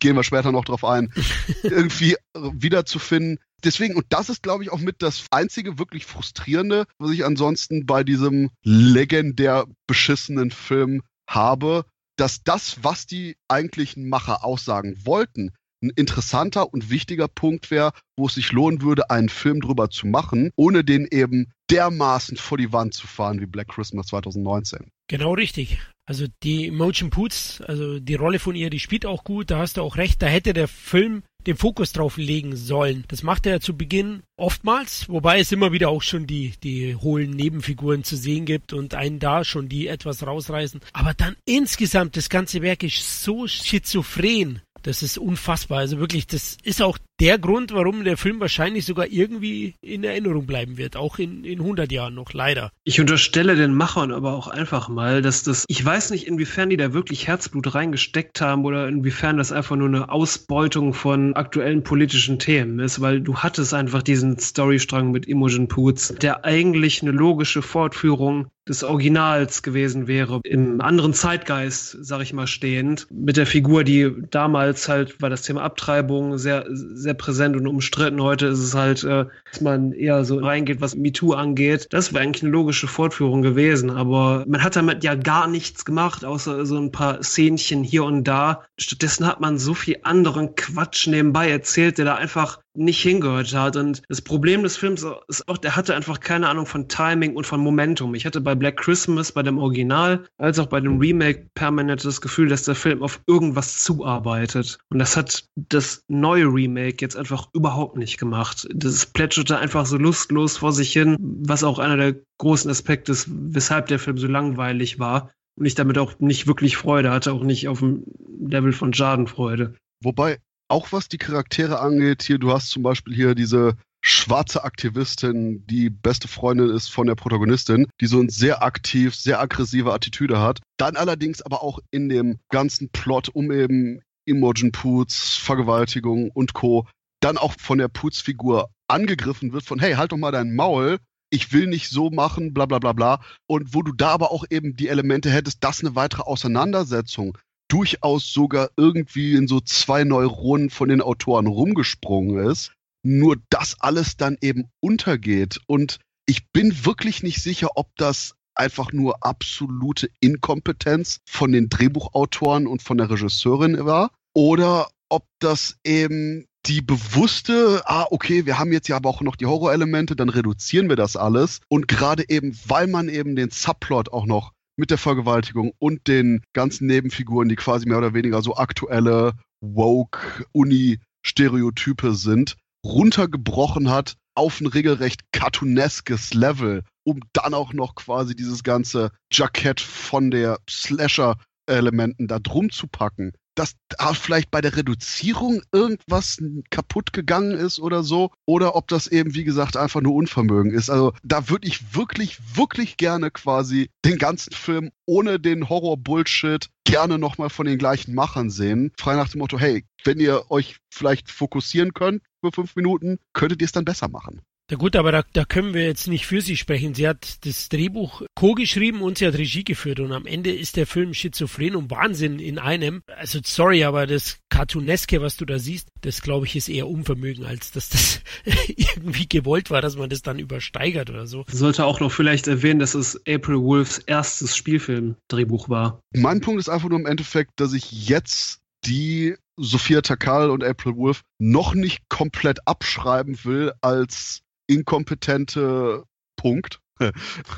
gehen wir später noch drauf ein, irgendwie wiederzufinden. Deswegen, und das ist, glaube ich, auch mit das einzige wirklich frustrierende, was ich ansonsten bei diesem legendär beschissenen Film habe, dass das, was die eigentlichen Macher aussagen wollten, ein interessanter und wichtiger Punkt wäre, wo es sich lohnen würde, einen Film drüber zu machen, ohne den eben dermaßen vor die Wand zu fahren wie Black Christmas 2019. Genau richtig. Also die Motion Poots, also die Rolle von ihr, die spielt auch gut, da hast du auch recht, da hätte der Film den Fokus drauf legen sollen. Das macht er zu Beginn oftmals, wobei es immer wieder auch schon die, die hohlen Nebenfiguren zu sehen gibt und einen da schon die etwas rausreißen. Aber dann insgesamt, das ganze Werk ist so schizophren, das ist unfassbar. Also wirklich, das ist auch der Grund, warum der Film wahrscheinlich sogar irgendwie in Erinnerung bleiben wird, auch in, in 100 Jahren noch, leider. Ich unterstelle den Machern aber auch einfach mal, dass das, ich weiß nicht, inwiefern die da wirklich Herzblut reingesteckt haben oder inwiefern das einfach nur eine Ausbeutung von aktuellen politischen Themen ist, weil du hattest einfach diesen Storystrang mit Imogen Poots, der eigentlich eine logische Fortführung des Originals gewesen wäre, im anderen Zeitgeist, sag ich mal, stehend, mit der Figur, die damals halt, war das Thema Abtreibung sehr, sehr präsent und umstritten. Heute ist es halt, äh, dass man eher so reingeht, was MeToo angeht. Das wäre eigentlich eine logische Fortführung gewesen, aber man hat damit ja gar nichts gemacht, außer so ein paar Szenchen hier und da. Stattdessen hat man so viel anderen Quatsch nebenbei erzählt, der da einfach nicht hingehört hat. Und das Problem des Films ist auch, der hatte einfach keine Ahnung von Timing und von Momentum. Ich hatte bei Black Christmas, bei dem Original, als auch bei dem Remake permanent das Gefühl, dass der Film auf irgendwas zuarbeitet. Und das hat das neue Remake jetzt einfach überhaupt nicht gemacht. Das plätscherte einfach so lustlos vor sich hin, was auch einer der großen Aspekte ist, weshalb der Film so langweilig war. Und ich damit auch nicht wirklich Freude hatte, auch nicht auf dem Level von Schadenfreude. Wobei auch was die Charaktere angeht, hier, du hast zum Beispiel hier diese schwarze Aktivistin, die beste Freundin ist von der Protagonistin, die so eine sehr aktiv, sehr aggressive Attitüde hat. Dann allerdings aber auch in dem ganzen Plot um eben Imogen Poots, Vergewaltigung und Co. dann auch von der Poots-Figur angegriffen wird von, hey, halt doch mal dein Maul, ich will nicht so machen, bla bla bla bla. Und wo du da aber auch eben die Elemente hättest, dass eine weitere Auseinandersetzung durchaus sogar irgendwie in so zwei Neuronen von den Autoren rumgesprungen ist. Nur das alles dann eben untergeht. Und ich bin wirklich nicht sicher, ob das einfach nur absolute Inkompetenz von den Drehbuchautoren und von der Regisseurin war oder ob das eben die bewusste, ah, okay, wir haben jetzt ja aber auch noch die Horrorelemente, dann reduzieren wir das alles. Und gerade eben, weil man eben den Subplot auch noch mit der Vergewaltigung und den ganzen Nebenfiguren, die quasi mehr oder weniger so aktuelle Woke-Uni-Stereotype sind, runtergebrochen hat auf ein regelrecht cartooneskes Level, um dann auch noch quasi dieses ganze Jackett von der Slasher-Elementen da drum zu packen dass da vielleicht bei der Reduzierung irgendwas kaputt gegangen ist oder so. Oder ob das eben, wie gesagt, einfach nur Unvermögen ist. Also da würde ich wirklich, wirklich gerne quasi den ganzen Film ohne den Horror-Bullshit gerne nochmal von den gleichen Machern sehen. Frei nach dem Motto, hey, wenn ihr euch vielleicht fokussieren könnt für fünf Minuten, könntet ihr es dann besser machen. Na gut, aber da, da können wir jetzt nicht für sie sprechen. Sie hat das Drehbuch co-geschrieben und sie hat Regie geführt und am Ende ist der Film schizophren und Wahnsinn in einem. Also sorry, aber das Cartooneske, was du da siehst, das glaube ich ist eher Unvermögen, als dass das irgendwie gewollt war, dass man das dann übersteigert oder so. Sollte auch noch vielleicht erwähnen, dass es April Wolfs erstes Spielfilm-Drehbuch war. Mein Punkt ist einfach nur im Endeffekt, dass ich jetzt die Sophia Takal und April Wolf noch nicht komplett abschreiben will als inkompetente Punkt.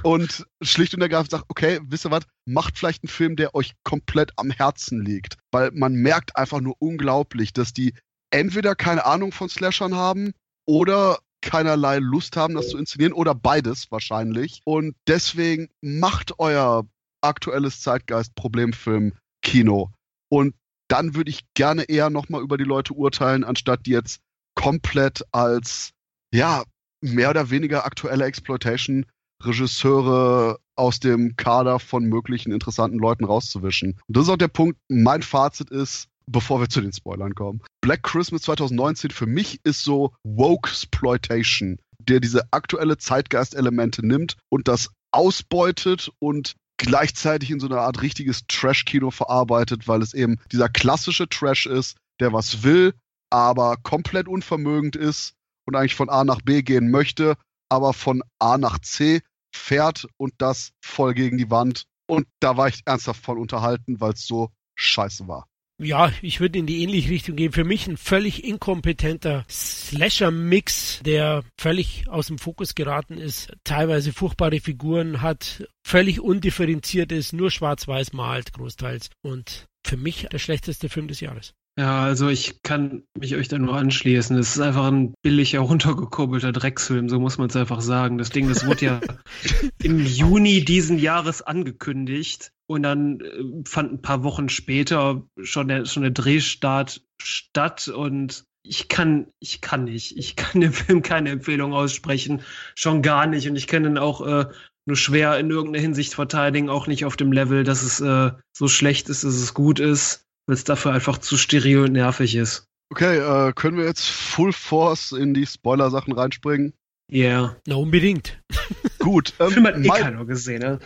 Und schlicht und ergreifend sagt, okay, wisst ihr was, macht vielleicht einen Film, der euch komplett am Herzen liegt. Weil man merkt einfach nur unglaublich, dass die entweder keine Ahnung von Slashern haben oder keinerlei Lust haben, das zu inszenieren oder beides wahrscheinlich. Und deswegen macht euer aktuelles Zeitgeist-Problemfilm-Kino. Und dann würde ich gerne eher nochmal über die Leute urteilen, anstatt die jetzt komplett als, ja, mehr oder weniger aktuelle Exploitation-Regisseure aus dem Kader von möglichen interessanten Leuten rauszuwischen. Und das ist auch der Punkt, mein Fazit ist, bevor wir zu den Spoilern kommen. Black Christmas 2019 für mich ist so Woke-Sploitation, der diese aktuelle Zeitgeist-Elemente nimmt und das ausbeutet und gleichzeitig in so eine Art richtiges Trash-Kino verarbeitet, weil es eben dieser klassische Trash ist, der was will, aber komplett unvermögend ist und eigentlich von A nach B gehen möchte, aber von A nach C fährt und das voll gegen die Wand. Und da war ich ernsthaft voll unterhalten, weil es so scheiße war. Ja, ich würde in die ähnliche Richtung gehen. Für mich ein völlig inkompetenter Slasher-Mix, der völlig aus dem Fokus geraten ist, teilweise furchtbare Figuren hat, völlig undifferenziert ist, nur schwarz-weiß malt, großteils. Und für mich der schlechteste Film des Jahres. Ja, also ich kann mich euch da nur anschließen. Es ist einfach ein billiger, runtergekurbelter Drecksfilm, so muss man es einfach sagen. Das Ding, das wurde ja im Juni diesen Jahres angekündigt und dann äh, fand ein paar Wochen später schon der, schon der Drehstart statt und ich kann, ich kann nicht. Ich kann dem Film keine Empfehlung aussprechen. Schon gar nicht. Und ich kann ihn auch äh, nur schwer in irgendeiner Hinsicht verteidigen, auch nicht auf dem Level, dass es äh, so schlecht ist, dass es gut ist weil es dafür einfach zu steril und nervig ist. Okay, äh, können wir jetzt Full Force in die Spoiler-Sachen reinspringen? Ja. Yeah. Na, unbedingt. Gut. Ähm, Film hat eh keiner gesehen, ne?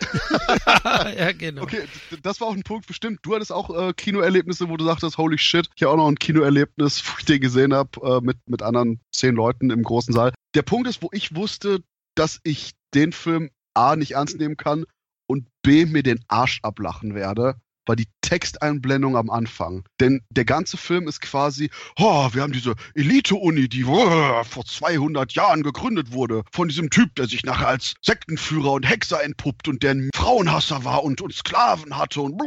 ja, genau. Okay, das war auch ein Punkt, bestimmt. Du hattest auch äh, Kinoerlebnisse, wo du sagtest, holy shit. Ich habe auch noch ein Kinoerlebnis, wo ich den gesehen habe, äh, mit, mit anderen zehn Leuten im großen Saal. Der Punkt ist, wo ich wusste, dass ich den Film A nicht ernst nehmen kann und B mir den Arsch ablachen werde, war die Texteinblendung am Anfang. Denn der ganze Film ist quasi, oh, wir haben diese Elite-Uni, die vor 200 Jahren gegründet wurde, von diesem Typ, der sich nachher als Sektenführer und Hexer entpuppt und der ein Frauenhasser war und, und Sklaven hatte und,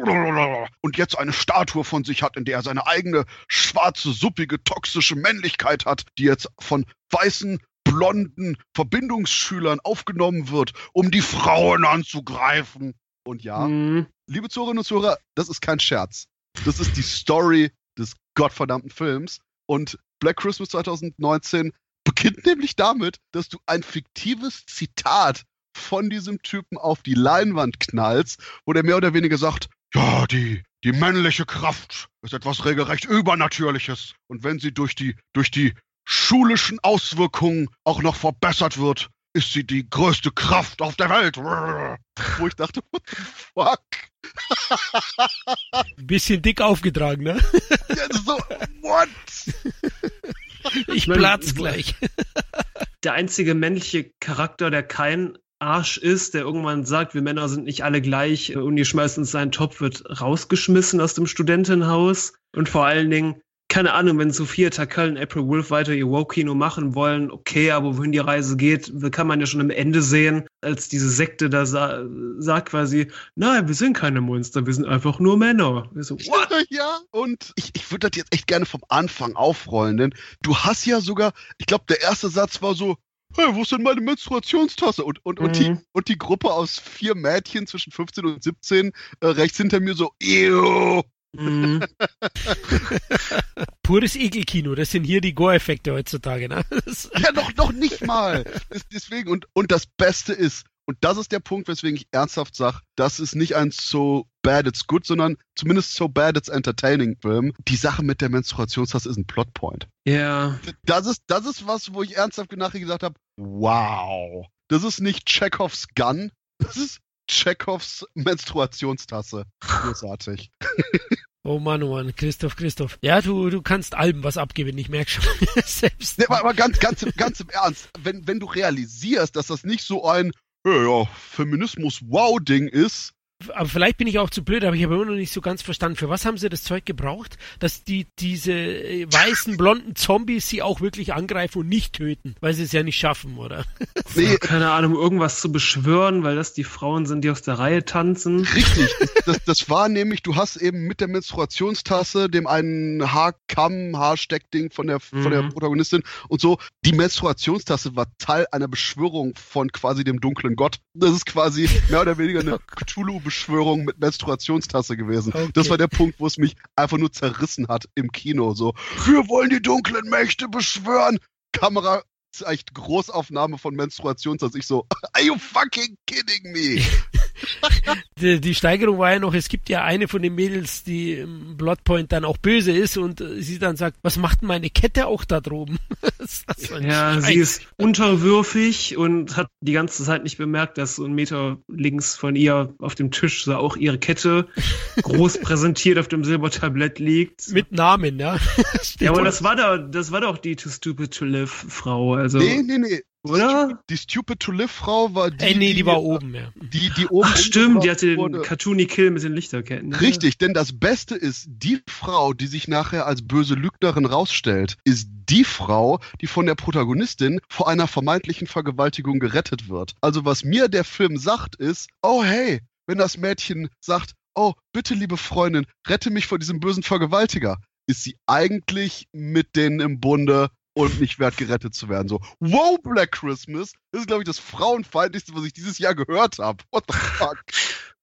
und jetzt eine Statue von sich hat, in der er seine eigene schwarze, suppige, toxische Männlichkeit hat, die jetzt von weißen blonden Verbindungsschülern aufgenommen wird, um die Frauen anzugreifen. Und ja, mhm. liebe Zuhörerinnen und Zuhörer, das ist kein Scherz. Das ist die Story des gottverdammten Films. Und Black Christmas 2019 beginnt nämlich damit, dass du ein fiktives Zitat von diesem Typen auf die Leinwand knallst, wo der mehr oder weniger sagt, ja, die, die männliche Kraft ist etwas regelrecht Übernatürliches. Und wenn sie durch die, durch die schulischen Auswirkungen auch noch verbessert wird, ist sie die größte Kraft auf der Welt. Wo ich dachte, what the fuck? Bisschen dick aufgetragen, ne? Ja, so, what? Ich platz gleich. Der einzige männliche Charakter, der kein Arsch ist, der irgendwann sagt, wir Männer sind nicht alle gleich und die schmeißen uns seinen Topf, wird rausgeschmissen aus dem Studentenhaus. Und vor allen Dingen, keine Ahnung, wenn Sophia Takal und April Wolf weiter ihr Woke-Kino machen wollen, okay, aber wohin die Reise geht, kann man ja schon am Ende sehen, als diese Sekte da sa sagt quasi, nein, wir sind keine Monster, wir sind einfach nur Männer. So, what? Ja, und ich, ich würde das jetzt echt gerne vom Anfang aufrollen, denn du hast ja sogar, ich glaube, der erste Satz war so, hey, wo ist denn meine Menstruationstasse? Und, und, mhm. und, die, mhm. und die Gruppe aus vier Mädchen zwischen 15 und 17 äh, rechts hinter mir so, ew, Mhm. Pures Ekelkino, das sind hier die Gore-Effekte heutzutage, ne? ja, noch, noch nicht mal. Deswegen, und, und das Beste ist, und das ist der Punkt, weswegen ich ernsthaft sage, das ist nicht ein so bad it's good, sondern zumindest so bad it's entertaining Film. Die Sache mit der Menstruationstasse ist ein Plotpoint. Ja. Yeah. Das ist, das ist was, wo ich ernsthaft nachher gesagt habe, wow. Das ist nicht Chekhovs Gun, das ist Chekhovs Menstruationstasse. Großartig. Oh Mann, oh Mann, Christoph, Christoph. Ja, du, du kannst Alben was abgewinnen, ich merke schon. Selbst. Aber, aber ganz, ganz, ganz im Ernst, wenn, wenn du realisierst, dass das nicht so ein ja, ja, Feminismus-Wow-Ding ist, aber vielleicht bin ich auch zu blöd, aber ich habe immer noch nicht so ganz verstanden, für was haben sie das Zeug gebraucht, dass die diese äh, weißen, blonden Zombies sie auch wirklich angreifen und nicht töten, weil sie es ja nicht schaffen, oder? Nee, keine Ahnung, irgendwas zu beschwören, weil das die Frauen sind, die aus der Reihe tanzen. Richtig, das, das war nämlich, du hast eben mit der Menstruationstasse, dem einen Haarkamm, Haarsteckding von der, mhm. von der mhm. Protagonistin und so, die Menstruationstasse war Teil einer Beschwörung von quasi dem dunklen Gott. Das ist quasi mehr oder weniger eine Cthulhu Verschwörung mit Menstruationstasse gewesen. Okay. Das war der Punkt, wo es mich einfach nur zerrissen hat im Kino. So, wir wollen die dunklen Mächte beschwören. Kamera echt Großaufnahme von Menstruationstasse. Ich so, are you fucking kidding me? die, die, Steigerung war ja noch, es gibt ja eine von den Mädels, die im Bloodpoint dann auch böse ist und sie dann sagt, was macht denn meine Kette auch da droben? ja, Scheiß. sie ist unterwürfig und hat die ganze Zeit nicht bemerkt, dass so ein Meter links von ihr auf dem Tisch so auch ihre Kette groß präsentiert auf dem Silbertablett liegt. Mit Namen, ja. ja, aber das war da, das war doch die Too Stupid to Live Frau, also. Nee, nee, nee. Oder? Die Stupid to Live Frau war die. Ey, nee, die, die war oben, ja. Die, die oben. Ach, stimmt, die hatte den Cartoony Kill mit den Lichterketten. Richtig, ja. denn das Beste ist, die Frau, die sich nachher als böse Lügnerin rausstellt, ist die Frau, die von der Protagonistin vor einer vermeintlichen Vergewaltigung gerettet wird. Also, was mir der Film sagt, ist, oh hey, wenn das Mädchen sagt, oh, bitte, liebe Freundin, rette mich vor diesem bösen Vergewaltiger, ist sie eigentlich mit denen im Bunde, und nicht wert, gerettet zu werden. So, wow, Black Christmas. Das ist, glaube ich, das Frauenfeindlichste, was ich dieses Jahr gehört habe. What the fuck?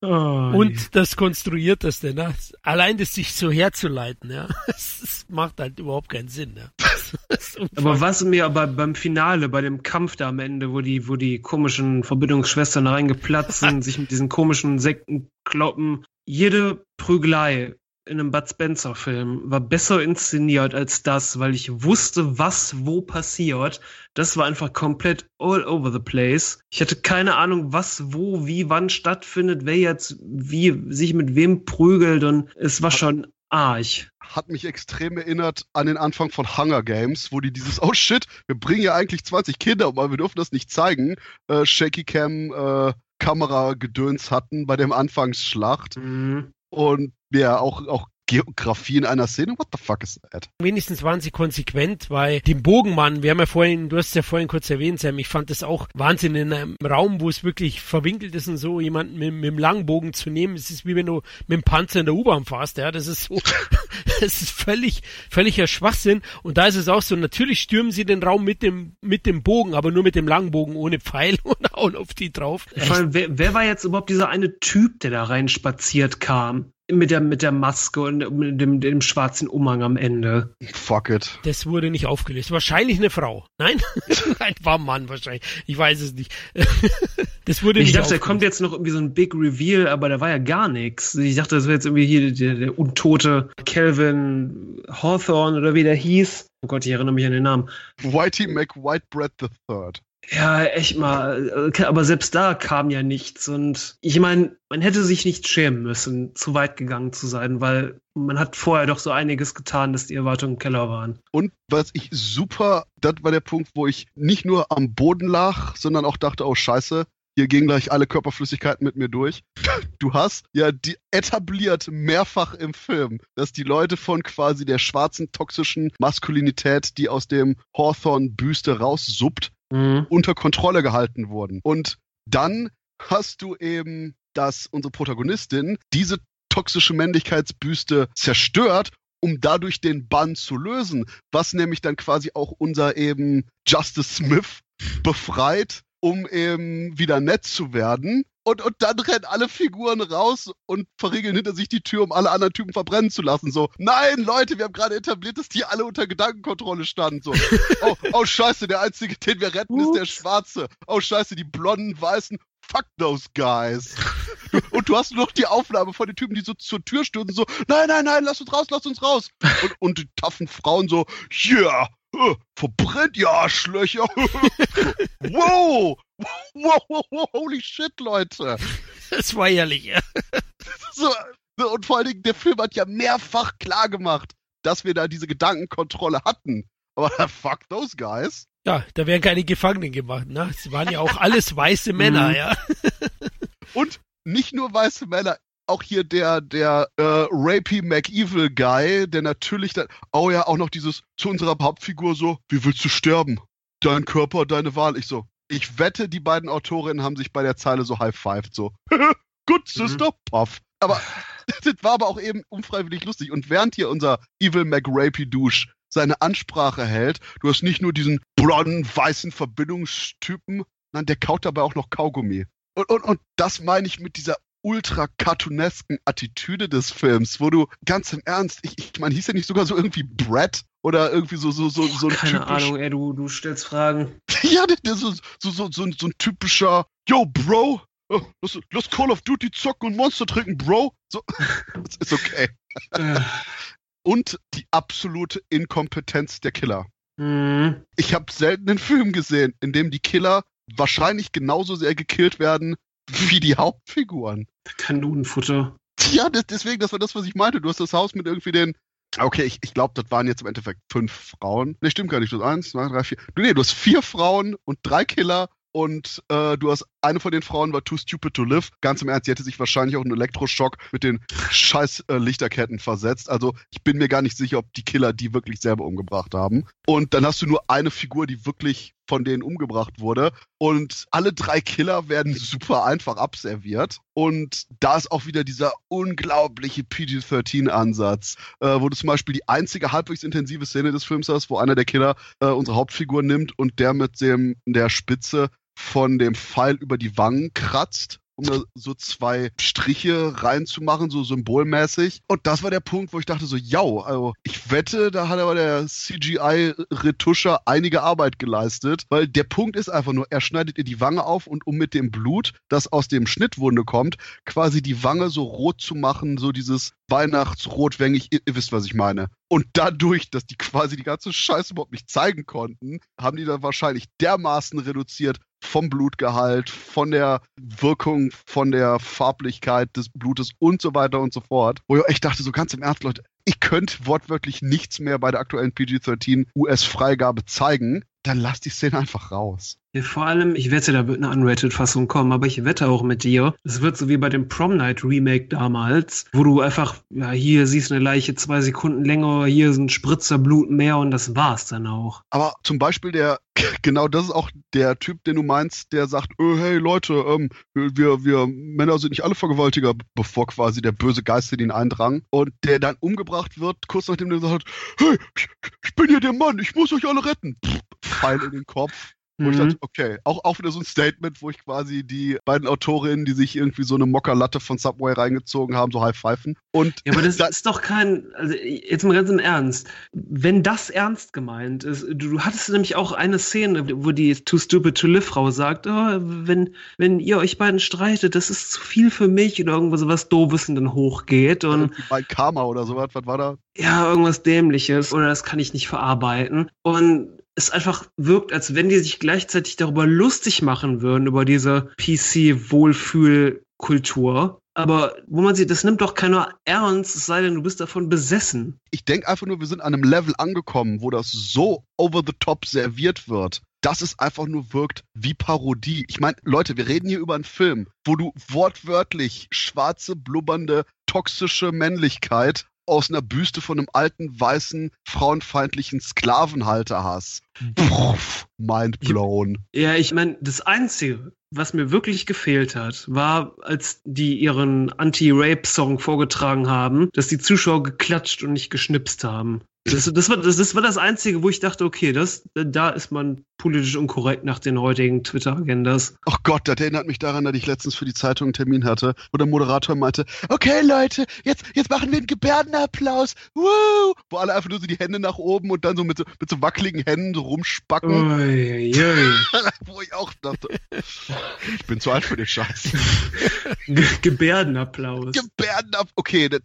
Oh, und nee. das Konstruierteste, ne? Allein das sich so herzuleiten, ja. Das macht halt überhaupt keinen Sinn, ne? Aber was mir aber beim Finale, bei dem Kampf da am Ende, wo die, wo die komischen Verbindungsschwestern reingeplatzt sind, sich mit diesen komischen Sekten kloppen, jede Prügelei in einem Bud Spencer-Film war besser inszeniert als das, weil ich wusste, was wo passiert. Das war einfach komplett all over the place. Ich hatte keine Ahnung, was wo, wie, wann stattfindet, wer jetzt wie sich mit wem prügelt und es war schon arg. Hat mich extrem erinnert an den Anfang von Hunger Games, wo die dieses, oh shit, wir bringen ja eigentlich 20 Kinder, aber wir dürfen das nicht zeigen. Äh, Shaky Cam, äh, Kameragedöns hatten bei dem Anfangsschlacht. Mhm. Und ja, auch, auch Geografie in einer Szene? What the fuck is that? Wenigstens waren sie konsequent, weil den Bogenmann, wir haben ja vorhin, du hast es ja vorhin kurz erwähnt, Sam, ich fand das auch Wahnsinn in einem Raum, wo es wirklich verwinkelt ist und so, jemanden mit, mit dem Langbogen zu nehmen, es ist wie wenn du mit dem Panzer in der U-Bahn fährst, ja, das ist so, das ist völlig, völliger Schwachsinn und da ist es auch so, natürlich stürmen sie den Raum mit dem, mit dem Bogen, aber nur mit dem Langbogen ohne Pfeil und hauen auf die drauf. Vor allem, wer, wer war jetzt überhaupt dieser eine Typ, der da rein spaziert kam? Mit der, mit der Maske und mit dem, dem schwarzen Umhang am Ende. Fuck it. Das wurde nicht aufgelöst. Wahrscheinlich eine Frau. Nein? Ein war Mann wahrscheinlich. Ich weiß es nicht. das wurde ich nicht dachte, da kommt jetzt noch irgendwie so ein Big Reveal, aber da war ja gar nichts. Ich dachte, das wäre jetzt irgendwie hier der, der untote Calvin Hawthorne oder wie der hieß. Oh Gott, ich erinnere mich an den Namen. Whitey McWhitebread III. Ja, echt mal. Aber selbst da kam ja nichts. Und ich meine, man hätte sich nicht schämen müssen, zu weit gegangen zu sein, weil man hat vorher doch so einiges getan, dass die Erwartungen im Keller waren. Und was ich super, das war der Punkt, wo ich nicht nur am Boden lag, sondern auch dachte, oh scheiße, hier gehen gleich alle Körperflüssigkeiten mit mir durch. Du hast ja die etabliert mehrfach im Film, dass die Leute von quasi der schwarzen toxischen Maskulinität, die aus dem Hawthorne-Büste raussuppt, mhm. unter Kontrolle gehalten wurden. Und dann hast du eben, dass unsere Protagonistin diese toxische Männlichkeitsbüste zerstört um dadurch den Bann zu lösen, was nämlich dann quasi auch unser eben Justice Smith befreit um eben wieder nett zu werden. Und, und dann rennen alle Figuren raus und verriegeln hinter sich die Tür, um alle anderen Typen verbrennen zu lassen. So, nein, Leute, wir haben gerade etabliert, dass die alle unter Gedankenkontrolle standen. So, oh, oh scheiße, der Einzige, den wir retten, ist der Schwarze. Oh scheiße, die blonden, weißen, fuck those guys. Und du hast noch die Aufnahme von den Typen, die so zur Tür stürzen, so, nein, nein, nein, lass uns raus, lass uns raus. Und, und die taffen Frauen so, yeah, verbrennt ihr Arschlöcher. wow. wow. Wow, holy shit, Leute. Das war ehrlich, ja. So, und vor allen Dingen, der Film hat ja mehrfach klar gemacht, dass wir da diese Gedankenkontrolle hatten. Aber fuck those guys. Ja, da werden keine Gefangenen gemacht, ne? Es waren ja auch alles weiße Männer, mhm. ja. Und nicht nur weiße Männer, auch hier der, der äh, Rapey McEvil Guy, der natürlich dann, oh ja, auch noch dieses zu unserer Hauptfigur so, wie willst du sterben? Dein Körper, deine Wahl. Ich so, ich wette, die beiden Autorinnen haben sich bei der Zeile so high-fived, so, good sister, mhm. puff. Aber das war aber auch eben unfreiwillig lustig. Und während hier unser Evil McRapey Douche seine Ansprache hält, du hast nicht nur diesen blonden, weißen Verbindungstypen, nein, der kaut dabei auch noch Kaugummi. Und, und, und das meine ich mit dieser ultra cartoonesken Attitüde des Films, wo du ganz im Ernst, ich, ich meine, hieß ja nicht sogar so irgendwie Brad oder irgendwie so so so so ein Keine typisch, Ahnung, ey, du du stellst Fragen. ja, der, der so, so, so, so, so ein typischer Yo, Bro, oh, lass, lass Call of Duty zocken und Monster trinken, Bro. So, das ist okay. und die absolute Inkompetenz der Killer. Mhm. Ich habe selten einen Film gesehen, in dem die Killer wahrscheinlich genauso sehr gekillt werden wie die Hauptfiguren. Kanonenfutter. Ja, das, deswegen, das war das, was ich meinte. Du hast das Haus mit irgendwie den. Okay, ich, ich glaube, das waren jetzt im Endeffekt fünf Frauen. Ne, stimmt gar nicht. Du hast eins, zwei, drei, vier. Du, nee, du hast vier Frauen und drei Killer und äh, du hast eine von den Frauen war too stupid to live. Ganz im Ernst, die hätte sich wahrscheinlich auch einen Elektroschock mit den scheiß äh, Lichterketten versetzt. Also ich bin mir gar nicht sicher, ob die Killer die wirklich selber umgebracht haben. Und dann hast du nur eine Figur, die wirklich von denen umgebracht wurde. Und alle drei Killer werden super einfach abserviert. Und da ist auch wieder dieser unglaubliche PG-13-Ansatz, äh, wo du zum Beispiel die einzige halbwegs intensive Szene des Films hast, wo einer der Killer äh, unsere Hauptfigur nimmt und der mit dem der Spitze von dem Pfeil über die Wangen kratzt um da so zwei Striche reinzumachen, so symbolmäßig. Und das war der Punkt, wo ich dachte so, ja, also ich wette, da hat aber der CGI-Retuscher einige Arbeit geleistet, weil der Punkt ist einfach nur, er schneidet ihr die Wange auf und um mit dem Blut, das aus dem Schnittwunde kommt, quasi die Wange so rot zu machen, so dieses Weihnachtsrotwängig, ihr, ihr wisst, was ich meine. Und dadurch, dass die quasi die ganze Scheiße überhaupt nicht zeigen konnten, haben die dann wahrscheinlich dermaßen reduziert, vom Blutgehalt, von der Wirkung, von der Farblichkeit des Blutes und so weiter und so fort. Wo ich dachte, so ganz im Ernst, Leute, ich könnte wortwörtlich nichts mehr bei der aktuellen PG-13 US-Freigabe zeigen. Dann lass die Szene einfach raus. Ja, vor allem, ich wette, da wird eine Unrated-Fassung kommen, aber ich wette auch mit dir, es wird so wie bei dem Prom Night Remake damals, wo du einfach, ja, hier siehst eine Leiche zwei Sekunden länger, hier ist ein Spritzer Blut mehr und das war's dann auch. Aber zum Beispiel der, genau das ist auch der Typ, den du meinst, der sagt, oh, hey Leute, ähm, wir, wir Männer sind nicht alle Vergewaltiger, bevor quasi der böse Geist in ihn eindrang und der dann umgebracht wird, kurz nachdem der hat, hey, ich, ich bin hier der Mann, ich muss euch alle retten. Pff, Pfeil in den Kopf. Wo mhm. ich dachte, okay, auch, auch wieder so ein Statement, wo ich quasi die beiden Autorinnen, die sich irgendwie so eine Mockerlatte von Subway reingezogen haben, so high pfeifen. Und ja, aber das ist doch kein, also jetzt mal ganz im Ernst, wenn das ernst gemeint ist, du, du hattest nämlich auch eine Szene, wo die Too Stupid to Live Frau sagt, oh, wenn, wenn ihr euch beiden streitet, das ist zu viel für mich oder irgendwas so was Doofes und dann hochgeht und. Bei Karma oder sowas, was war da? Ja, irgendwas Dämliches oder das kann ich nicht verarbeiten. Und es einfach wirkt, als wenn die sich gleichzeitig darüber lustig machen würden, über diese PC-Wohlfühlkultur. Aber wo man sieht, das nimmt doch keiner ernst, es sei denn, du bist davon besessen. Ich denke einfach nur, wir sind an einem Level angekommen, wo das so over the top serviert wird, dass es einfach nur wirkt wie Parodie. Ich meine, Leute, wir reden hier über einen Film, wo du wortwörtlich schwarze, blubbernde, toxische Männlichkeit aus einer Büste von einem alten, weißen, frauenfeindlichen Sklavenhalter hast. Puff, mind blown. Ja, ich meine, das Einzige, was mir wirklich gefehlt hat, war, als die ihren Anti-Rape-Song vorgetragen haben, dass die Zuschauer geklatscht und nicht geschnipst haben. Das, das, war, das, das war das Einzige, wo ich dachte, okay, das, da ist man politisch unkorrekt nach den heutigen Twitter-Agendas. Ach Gott, das erinnert mich daran, dass ich letztens für die Zeitung einen Termin hatte, wo der Moderator meinte, okay Leute, jetzt, jetzt machen wir einen Gebärdenapplaus, Woo! wo alle einfach nur so die Hände nach oben und dann so mit so, mit so wackeligen Händen so rumspacken. Ui, ui. wo ich auch dachte, ich bin zu alt für den Scheiß. Gebärdenapplaus. Gebärdenapplaus, okay, das,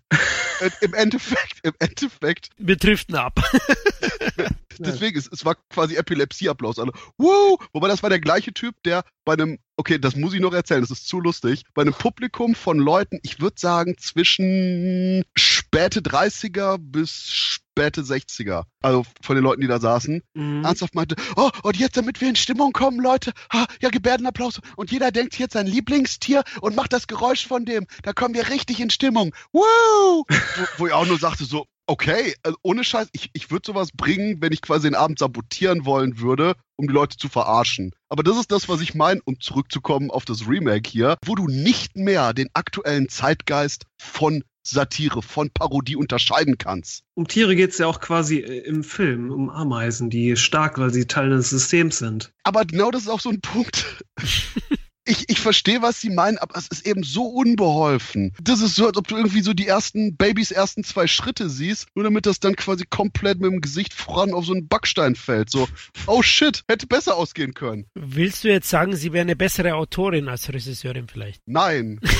im Endeffekt, im Endeffekt. Wir driften ab. Deswegen, es, es war quasi Epilepsieapplaus. Alle, Woo! Wobei das war der gleiche Typ, der bei einem, okay, das muss ich noch erzählen, das ist zu lustig, bei einem Publikum von Leuten, ich würde sagen, zwischen späte 30er bis späte 60er, also von den Leuten, die da saßen, Mhm. ernsthaft meinte, oh, und jetzt, damit wir in Stimmung kommen, Leute, ha, ja, Gebärdenapplaus, und jeder denkt jetzt sein Lieblingstier und macht das Geräusch von dem, da kommen wir richtig in Stimmung, Woo! wo, wo ich auch nur sagte so, okay, also ohne Scheiß, ich, ich würde sowas bringen, wenn ich quasi den Abend sabotieren wollen würde, um die Leute zu verarschen. Aber das ist das, was ich meine, um zurückzukommen auf das Remake hier, wo du nicht mehr den aktuellen Zeitgeist von Satire, von Parodie unterscheiden kannst. Um Tiere geht es ja auch quasi äh, im Film, um Ameisen, die stark, weil sie Teil des Systems sind. Aber genau das ist auch so ein Punkt. Ich, ich verstehe, was sie meinen, aber es ist eben so unbeholfen. Das ist so, als ob du irgendwie so die ersten Babys ersten zwei Schritte siehst, nur damit das dann quasi komplett mit dem Gesicht voran auf so einen Backstein fällt. So, oh shit, hätte besser ausgehen können. Willst du jetzt sagen, sie wäre eine bessere Autorin als Regisseurin vielleicht? Nein.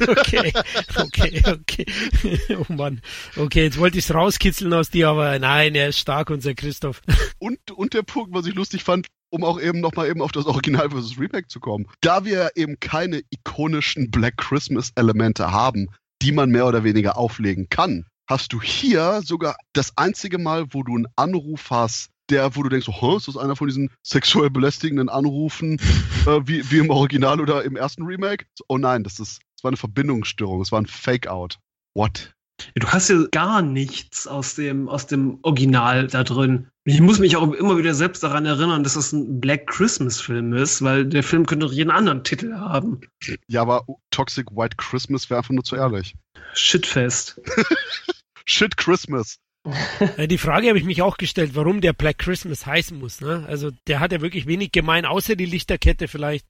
Okay, okay, okay. Oh Mann. Okay, jetzt wollte ich es rauskitzeln aus dir, aber nein, er ist stark, unser Christoph. Und, und der Punkt, was ich lustig fand, um auch eben nochmal eben auf das Original versus Remake zu kommen. Da wir eben keine ikonischen Black Christmas Elemente haben, die man mehr oder weniger auflegen kann, hast du hier sogar das einzige Mal, wo du einen Anruf hast, der, wo du denkst, oh, ist das einer von diesen sexuell belästigenden Anrufen, äh, wie, wie im Original oder im ersten Remake? Oh nein, das ist, das war eine Verbindungsstörung, es war ein Fake-Out. What? Du hast ja gar nichts aus dem, aus dem Original da drin. Ich muss mich auch immer wieder selbst daran erinnern, dass das ein Black Christmas Film ist, weil der Film könnte auch jeden anderen Titel haben. Ja, aber Toxic White Christmas wäre einfach nur zu ehrlich. Shitfest. Shit Christmas. Äh, Die Frage habe ich mich auch gestellt, warum der Black Christmas heißen muss. Ne? Also der hat ja wirklich wenig gemein, außer die Lichterkette vielleicht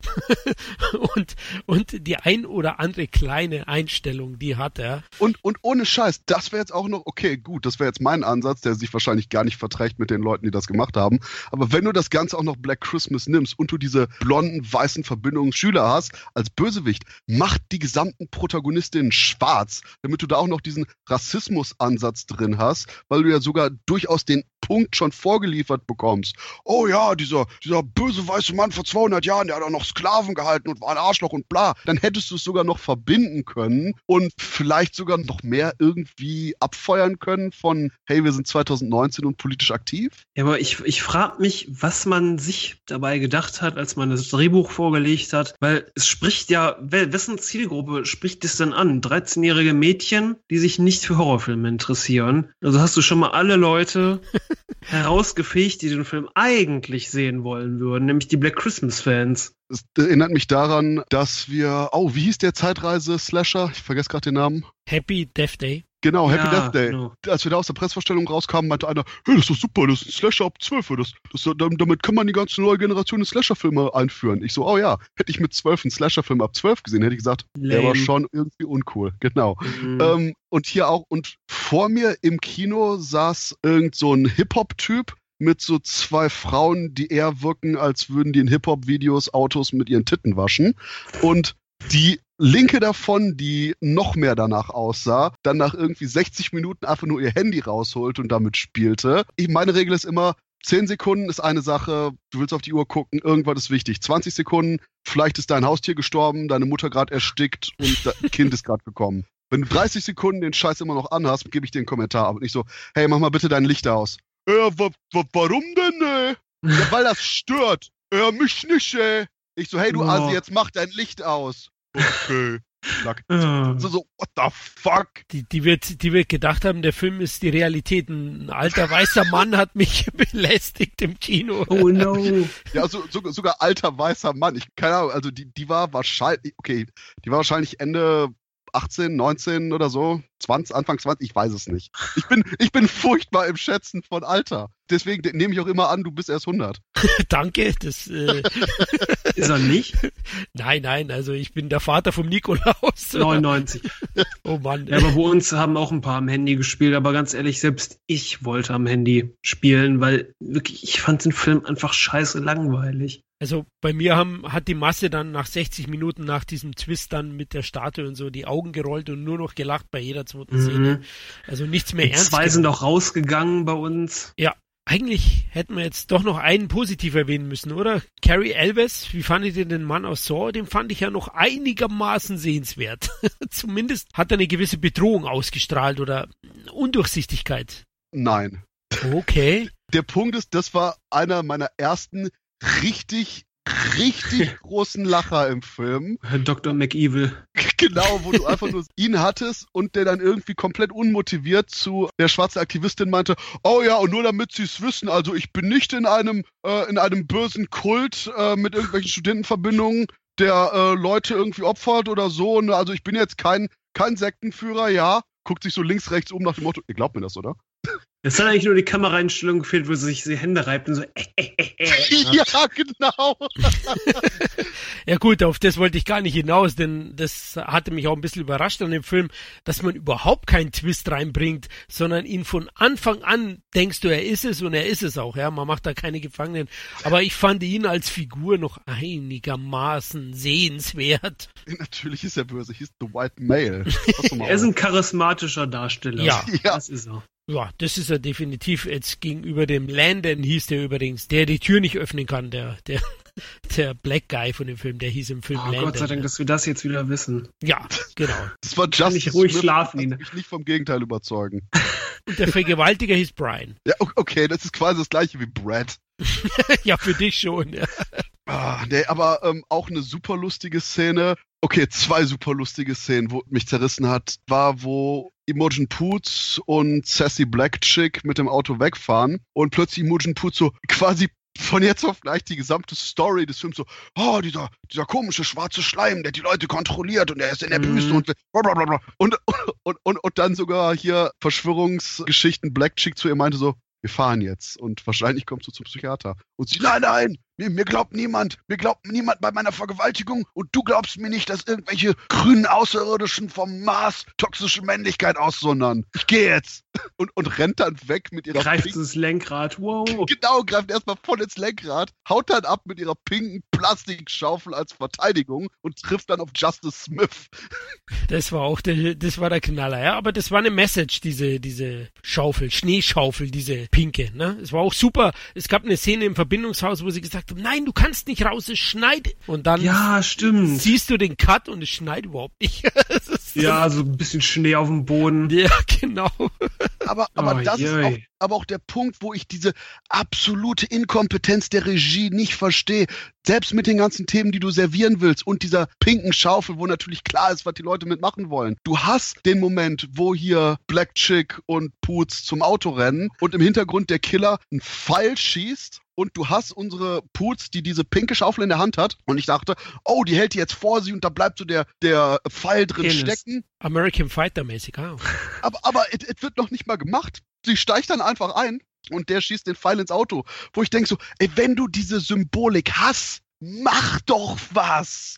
und, und die ein oder andere kleine Einstellung, die hat er. Und, und ohne Scheiß, das wäre jetzt auch noch, okay, gut, das wäre jetzt mein Ansatz, der sich wahrscheinlich gar nicht verträgt mit den Leuten, die das gemacht haben. Aber wenn du das Ganze auch noch Black Christmas nimmst und du diese blonden, weißen Verbindungen Schüler hast, als Bösewicht, mach die gesamten Protagonistinnen schwarz, damit du da auch noch diesen Rassismusansatz drin hast, weil du ja sogar durchaus den Punkt schon vorgeliefert bekommst. Oh ja, dieser, dieser böse weiße Mann vor 200 Jahren, der hat auch noch Sklaven gehalten und war ein Arschloch und bla. Dann hättest du es sogar noch verbinden können und vielleicht sogar noch mehr irgendwie abfeuern können von, hey, wir sind 2019 und politisch aktiv. Ja, aber ich, ich frage mich, was man sich dabei gedacht hat, als man das Drehbuch vorgelegt hat, weil es spricht ja, wessen Zielgruppe spricht es denn an? 13-jährige Mädchen, die sich nicht für Horrorfilme interessieren. Also hast du schon mal alle Leute herausgefegt, die den Film eigentlich sehen wollen würden, nämlich die Black Christmas Fans. Es erinnert mich daran, dass wir, oh, wie hieß der Zeitreise-Slasher? Ich vergesse gerade den Namen. Happy Death Day. Genau, Happy Ja, Death Day. genau. Als wir da aus der Pressvorstellung rauskamen, meinte einer, hey, das ist doch super, das ist ein Slasher ab 12. Das, das, damit kann man die ganze neue Generation Slasher-Filme einführen. Ich so, oh ja, hätte ich mit 12 einen Slasher-Film ab 12 gesehen, hätte ich gesagt, der war Lame. schon irgendwie uncool. Genau. Mhm. Ähm, und hier auch, und vor mir im Kino saß irgend so ein Hip-Hop-Typ mit so zwei Frauen, die eher wirken, als würden die in Hip-Hop-Videos Autos mit ihren Titten waschen. Und die linke davon, die noch mehr danach aussah, dann nach irgendwie 60 Minuten einfach nur ihr Handy rausholte und damit spielte. Ich, meine Regel ist immer, 10 Sekunden ist eine Sache, du willst auf die Uhr gucken, irgendwas ist wichtig. 20 Sekunden, vielleicht ist dein Haustier gestorben, deine Mutter gerade erstickt und dein Kind ist gerade gekommen. Wenn du 30 Sekunden den Scheiß immer noch anhast, gebe ich dir einen Kommentar. Aber nicht so, hey, mach mal bitte dein Licht aus. Wa, warum denn, ey? Ja, weil das stört. Ja, mich nicht, ey. Ich so, hey, du Oh. Asi, jetzt mach dein Licht aus. Okay. Ah. So, so, what the fuck? Die, die, wird, die wird gedacht haben, der Film ist die Realität. Ein alter weißer Mann hat mich belästigt im Kino. Oh no. Ja, so, so, sogar alter weißer Mann. Ich keine Ahnung, also die, die war wahrscheinlich, okay, die war wahrscheinlich Ende 18, 19 oder so, 20, Anfang 20, ich weiß es nicht. Ich bin, ich bin furchtbar im Schätzen von Alter. Deswegen de- nehme ich auch immer an, du bist erst 100. Danke. Das, äh, Ist er nicht? nein, nein, also ich bin der Vater vom Nikolaus. 99. Oh Mann. Ja, aber bei uns haben auch ein paar am Handy gespielt, aber ganz ehrlich, selbst ich wollte am Handy spielen, weil wirklich, ich fand den Film einfach scheiße langweilig. Also bei mir haben, hat die Masse dann nach 60 Minuten nach diesem Twist dann mit der Statue und so die Augen gerollt und nur noch gelacht bei jeder zweiten Szene. Mhm. Also nichts mehr Die ernst. zwei sind auch rausgegangen bei uns. Eigentlich hätten wir jetzt doch noch einen positiv erwähnen müssen, oder? Carrie Elves, wie fandet ihr den Mann aus Saw? Den fand ich ja noch einigermaßen sehenswert. Zumindest hat er eine gewisse Bedrohung ausgestrahlt oder Undurchsichtigkeit. Nein. Okay. Der Punkt ist, das war einer meiner ersten richtig, richtig großen Lacher im Film. Dr. McEvil. Genau, wo du einfach nur ihn hattest und der dann irgendwie komplett unmotiviert zu der schwarzen Aktivistin meinte, oh ja, und nur damit sie es wissen, also ich bin nicht in einem, äh, in einem bösen Kult äh, mit irgendwelchen Studentenverbindungen, der äh, Leute irgendwie opfert oder so. Ne? Also ich bin jetzt kein, kein Sektenführer, ja. Guckt sich so links, rechts um nach dem Motto, ihr glaubt mir das, oder? Es hat eigentlich nur die Kameraeinstellung gefehlt, wo sie sich die Hände reibt und so. Äh, äh, äh, äh. ja, genau. Ja gut, auf das wollte ich gar nicht hinaus, denn das hatte mich auch ein bisschen überrascht an dem Film, dass man überhaupt keinen Twist reinbringt, sondern ihn von Anfang an denkst du, er ist es und er ist es auch, ja, man macht da keine Gefangenen. Aber ich fand ihn als Figur noch einigermaßen sehenswert. Natürlich ist er böse, hieß The White Male. Er ist ein charismatischer Darsteller. Ja. Ja. Das ist er. Ja, das ist er definitiv jetzt gegenüber dem Landon hieß der übrigens, der die Tür nicht öffnen kann, der, der, der Black Guy von dem Film, der hieß im Film Oh, Landon. Gott sei Dank, dass wir das jetzt wieder wissen. ja, genau. Das war Kann Justice ich ruhig Smith, schlafen, Ina. mich nicht vom Gegenteil überzeugen. Und der Vergewaltiger hieß Brian. Ja, okay, das ist quasi das gleiche wie Brad. ja, für dich schon. Ja. Ah, nee, aber ähm, auch eine super lustige Szene. Okay, zwei super lustige Szenen, wo mich zerrissen hat, war, wo Imogen Poots und Sassy Black Chick mit dem Auto wegfahren und plötzlich Imogen Poots so quasi von jetzt auf gleich die gesamte Story des Films so, oh, dieser, dieser komische schwarze Schleim, der die Leute kontrolliert und der ist in der Mhm. Wüste und blablabla. Und, und, und, und dann sogar hier Verschwörungsgeschichten Black Chick zu ihr meinte so, wir fahren jetzt und wahrscheinlich kommst du zum Psychiater. Und sie, nein, nein, mir, mir glaubt niemand, mir glaubt niemand bei meiner Vergewaltigung und du glaubst mir nicht, dass irgendwelche grünen Außerirdischen vom Mars toxische Männlichkeit aussondern. Ich gehe jetzt. Und, und rennt dann weg mit ihrer Greift pinken, ins Lenkrad. Wow. genau, greift erstmal voll ins Lenkrad, haut dann ab mit ihrer pinken Plastikschaufel als Verteidigung und trifft dann auf Justice Smith. Das war auch der, das war der Knaller, ja. Aber das war eine Message, diese, diese Schaufel, Schneeschaufel, diese pinke, ne. Es war auch super. Es gab eine Szene im Verbindungshaus, wo sie gesagt nein, du kannst nicht raus, es schneit. Und dann Ja, stimmt. siehst du den Cut und es schneit überhaupt nicht. Ist- Ja, so ein bisschen Schnee auf dem Boden. ja, genau. Aber, aber Oh, das ist jei. auch, aber auch der Punkt, wo ich diese absolute Inkompetenz der Regie nicht verstehe. Selbst mit den ganzen Themen, die du servieren willst und dieser pinken Schaufel, wo natürlich klar ist, was die Leute mitmachen wollen. Du hast den Moment, wo hier Black Chick und Poots zum Auto rennen und im Hintergrund der Killer einen Pfeil schießt und du hast unsere Poots, die diese pinke Schaufel in der Hand hat. Und ich dachte, oh, die hält die jetzt vor sie und da bleibt so der, der Pfeil drin Penis. stecken. American Fighter mäßig, ah. Aber, aber es wird noch nicht mal gemacht. Sie steigt dann einfach ein und der schießt den Pfeil ins Auto. Wo ich denke so, ey, wenn du diese Symbolik hast, mach doch was.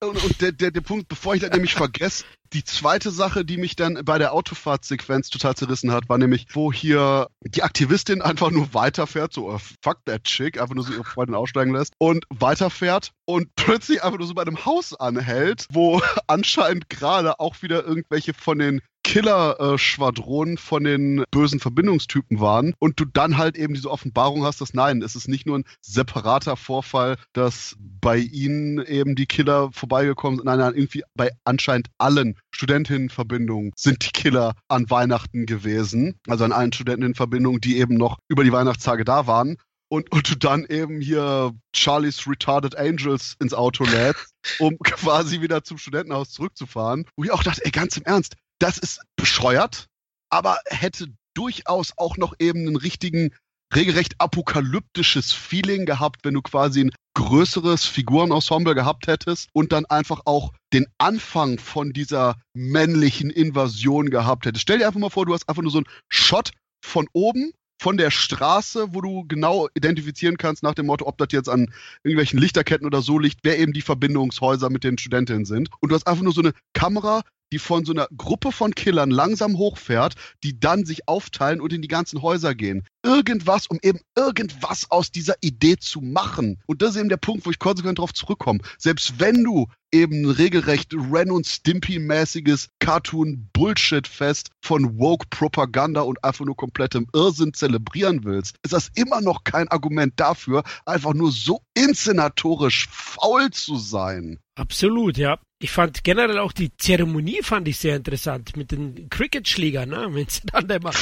Und, und der, der, der Punkt, bevor ich das nämlich vergesse, die zweite Sache, die mich dann bei der Autofahrtsequenz total zerrissen hat, war nämlich, wo hier die Aktivistin einfach nur weiterfährt, so oh, fuck that chick, einfach nur so ihre Freundin aussteigen lässt und weiterfährt und plötzlich einfach nur so bei einem Haus anhält, wo anscheinend gerade auch wieder irgendwelche von den Killer-Schwadronen von den bösen Verbindungstypen waren und du dann halt eben diese Offenbarung hast, dass nein, es ist nicht nur ein separater Vorfall, dass bei ihnen eben die Killer vorbeigekommen sind. Nein, nein, irgendwie bei anscheinend allen Studentinnenverbindungen sind die Killer an Weihnachten gewesen. Also an allen Studentinnenverbindungen, die eben noch über die Weihnachtstage da waren und, und du dann eben hier Charlie's Retarded Angels ins Auto lädst, um quasi wieder zum Studentenhaus zurückzufahren. Wo ich auch dachte, ey, ganz im Ernst, das ist bescheuert, aber hätte durchaus auch noch eben einen richtigen, regelrecht apokalyptisches Feeling gehabt, wenn du quasi ein größeres Figurenensemble gehabt hättest und dann einfach auch den Anfang von dieser männlichen Invasion gehabt hättest. Stell dir einfach mal vor, du hast einfach nur so einen Shot von oben von der Straße, wo du genau identifizieren kannst nach dem Motto, ob das jetzt an irgendwelchen Lichterketten oder so liegt, wer eben die Verbindungshäuser mit den Studentinnen sind. Und du hast einfach nur so eine Kamera, die von so einer Gruppe von Killern langsam hochfährt, die dann sich aufteilen und in die ganzen Häuser gehen. Irgendwas, um eben irgendwas aus dieser Idee zu machen. Und das ist eben der Punkt, wo ich konsequent darauf zurückkomme. Selbst wenn du eben regelrecht Ren und Stimpy-mäßiges Cartoon-Bullshit-Fest von Woke-Propaganda und einfach nur komplettem Irrsinn zelebrieren willst, ist das immer noch kein Argument dafür, einfach nur so inszenatorisch faul zu sein. Absolut, ja. Ich fand generell auch die Zeremonie fand ich sehr interessant mit den Cricket-Schlägern, ne? wenn sie dann immer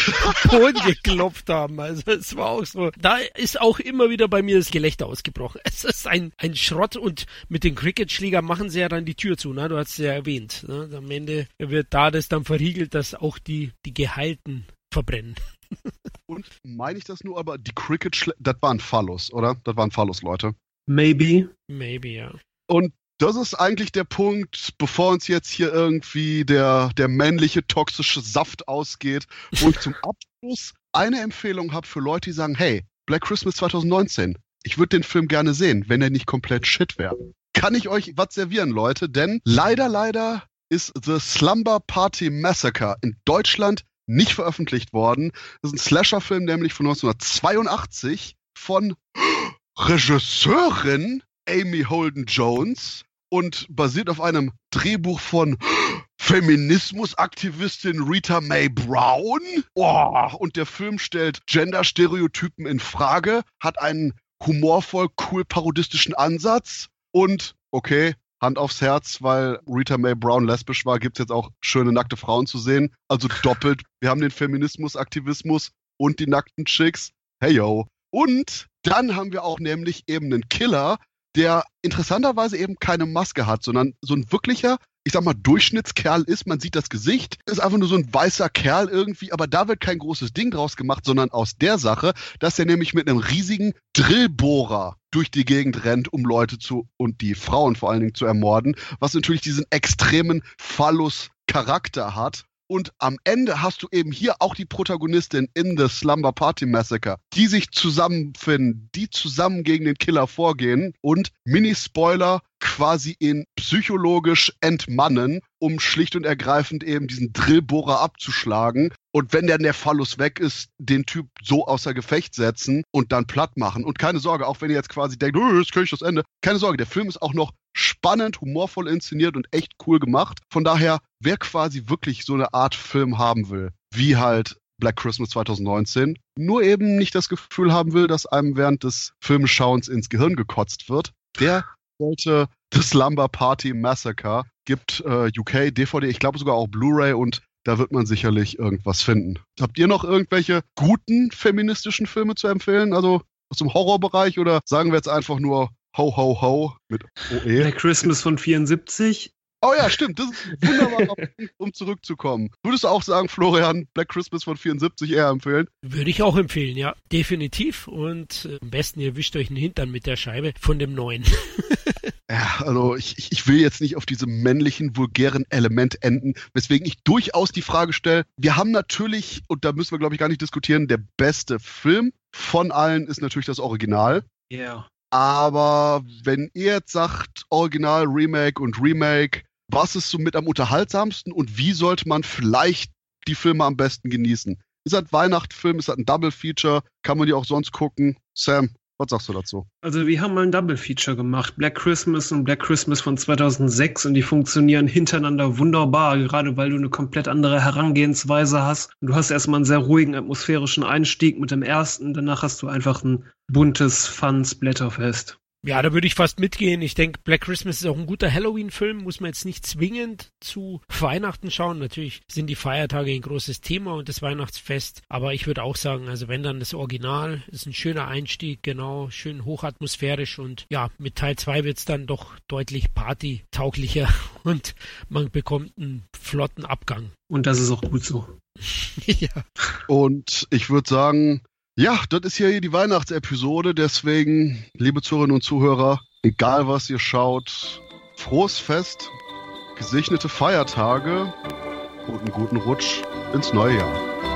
Boden geklopft haben. Also es war auch so. Da ist auch immer wieder bei mir das Gelächter ausgebrochen. Es ist ein, ein Schrott und mit den Cricket-Schlägern machen sie ja dann die Tür zu, ne? Du hast es ja erwähnt. Ne? Am Ende wird da das dann verriegelt, dass auch die, die Gehalten verbrennen. und meine ich das nur, aber die Cricket, das waren Phallus, oder? Das waren Phallus, Leute. Maybe. Maybe, ja. Und das ist eigentlich der Punkt, bevor uns jetzt hier irgendwie der, der männliche toxische Saft ausgeht, wo ich zum Abschluss eine Empfehlung habe für Leute, die sagen, hey, Black Christmas 2019, ich würde den Film gerne sehen, wenn er nicht komplett shit wäre. Kann ich euch was servieren, Leute? Denn leider, leider ist The Slumber Party Massacre in Deutschland nicht veröffentlicht worden. Das ist ein Slasher-Film, nämlich von 1982 von Regisseurin Amy Holden Jones und basiert auf einem Drehbuch von Feminismusaktivistin Rita Mae Brown. Oh, und der Film stellt Gender-Stereotypen in Frage, hat einen humorvoll cool parodistischen Ansatz und, okay, Hand aufs Herz, weil Rita Mae Brown lesbisch war, gibt es jetzt auch schöne nackte Frauen zu sehen. Also doppelt. Wir haben den Feminismusaktivismus und die nackten Chicks. Hey yo. Und dann haben wir auch nämlich eben einen Killer, der interessanterweise eben keine Maske hat, sondern so ein wirklicher, ich sag mal, Durchschnittskerl ist. Man sieht das Gesicht, ist einfach nur so ein weißer Kerl irgendwie, aber da wird kein großes Ding draus gemacht, sondern aus der Sache, dass er nämlich mit einem riesigen Drillbohrer durch die Gegend rennt, um Leute zu und die Frauen vor allen Dingen zu ermorden, was natürlich diesen extremen Phallus-Charakter hat. Und am Ende hast du eben hier auch die Protagonistin in The Slumber Party Massacre, die sich zusammenfinden, die zusammen gegen den Killer vorgehen und Mini-Spoiler quasi ihn psychologisch entmannen, um schlicht und ergreifend eben diesen Drillbohrer abzuschlagen. Und wenn dann der Phallus weg ist, den Typ so außer Gefecht setzen und dann platt machen. Und keine Sorge, auch wenn ihr jetzt quasi denkt, oh, jetzt kriege ich das Ende. Keine Sorge, der Film ist auch noch spannend, humorvoll inszeniert und echt cool gemacht. Von daher, wer quasi wirklich so eine Art Film haben will, wie halt Black Christmas 2019, nur eben nicht das Gefühl haben will, dass einem während des Filmschauens ins Gehirn gekotzt wird, der sollte The Slumber Party Massacre, gibt äh, UK, DVD, ich glaube sogar auch Blu-ray und da wird man sicherlich irgendwas finden. Habt ihr noch irgendwelche guten feministischen Filme zu empfehlen? Also aus dem Horrorbereich oder sagen wir jetzt einfach nur Ho Ho Ho mit OE? Black Christmas von 74 Oh ja, stimmt. Das ist wunderbar, um zurückzukommen. Würdest du auch sagen, Florian, Black Christmas von 74 eher empfehlen? Würde ich auch empfehlen, ja. Definitiv. Und äh, am besten ihr wischt euch den Hintern mit der Scheibe von dem neuen. ja, also ich, ich will jetzt nicht auf diesem männlichen, vulgären Element enden, weswegen ich durchaus die Frage stelle, wir haben natürlich, und da müssen wir glaube ich gar nicht diskutieren, der beste Film von allen ist natürlich das Original. Ja. Yeah. Aber wenn ihr jetzt sagt, Original, Remake und Remake, was ist so mit am unterhaltsamsten und wie sollte man vielleicht die Filme am besten genießen? Ist das ein Weihnachtsfilm? Ist das ein Double Feature? Kann man die auch sonst gucken? Sam, Was sagst du dazu? Also wir haben mal ein Double Feature gemacht, Black Christmas und Black Christmas von 2006 und die funktionieren hintereinander wunderbar, gerade weil du eine komplett andere Herangehensweise hast. Und du hast erstmal einen sehr ruhigen atmosphärischen Einstieg mit dem ersten, danach hast du einfach ein buntes Fun-Splatterfest. Ja, da würde ich fast mitgehen. Ich denke, Black Christmas ist auch ein guter Halloween-Film, muss man jetzt nicht zwingend zu Weihnachten schauen. Natürlich sind die Feiertage ein großes Thema und das Weihnachtsfest. Aber ich würde auch sagen, also wenn dann das Original, ist ein schöner Einstieg, genau, schön hochatmosphärisch und ja, mit Teil 2 wird es dann doch deutlich partytauglicher und man bekommt einen flotten Abgang. Und das ist auch gut so. ja. Und ich würde sagen, ja, das ist ja hier die Weihnachtsepisode, deswegen, liebe Zuhörerinnen und Zuhörer, egal was ihr schaut, frohes Fest, gesegnete Feiertage und einen guten Rutsch ins neue Jahr.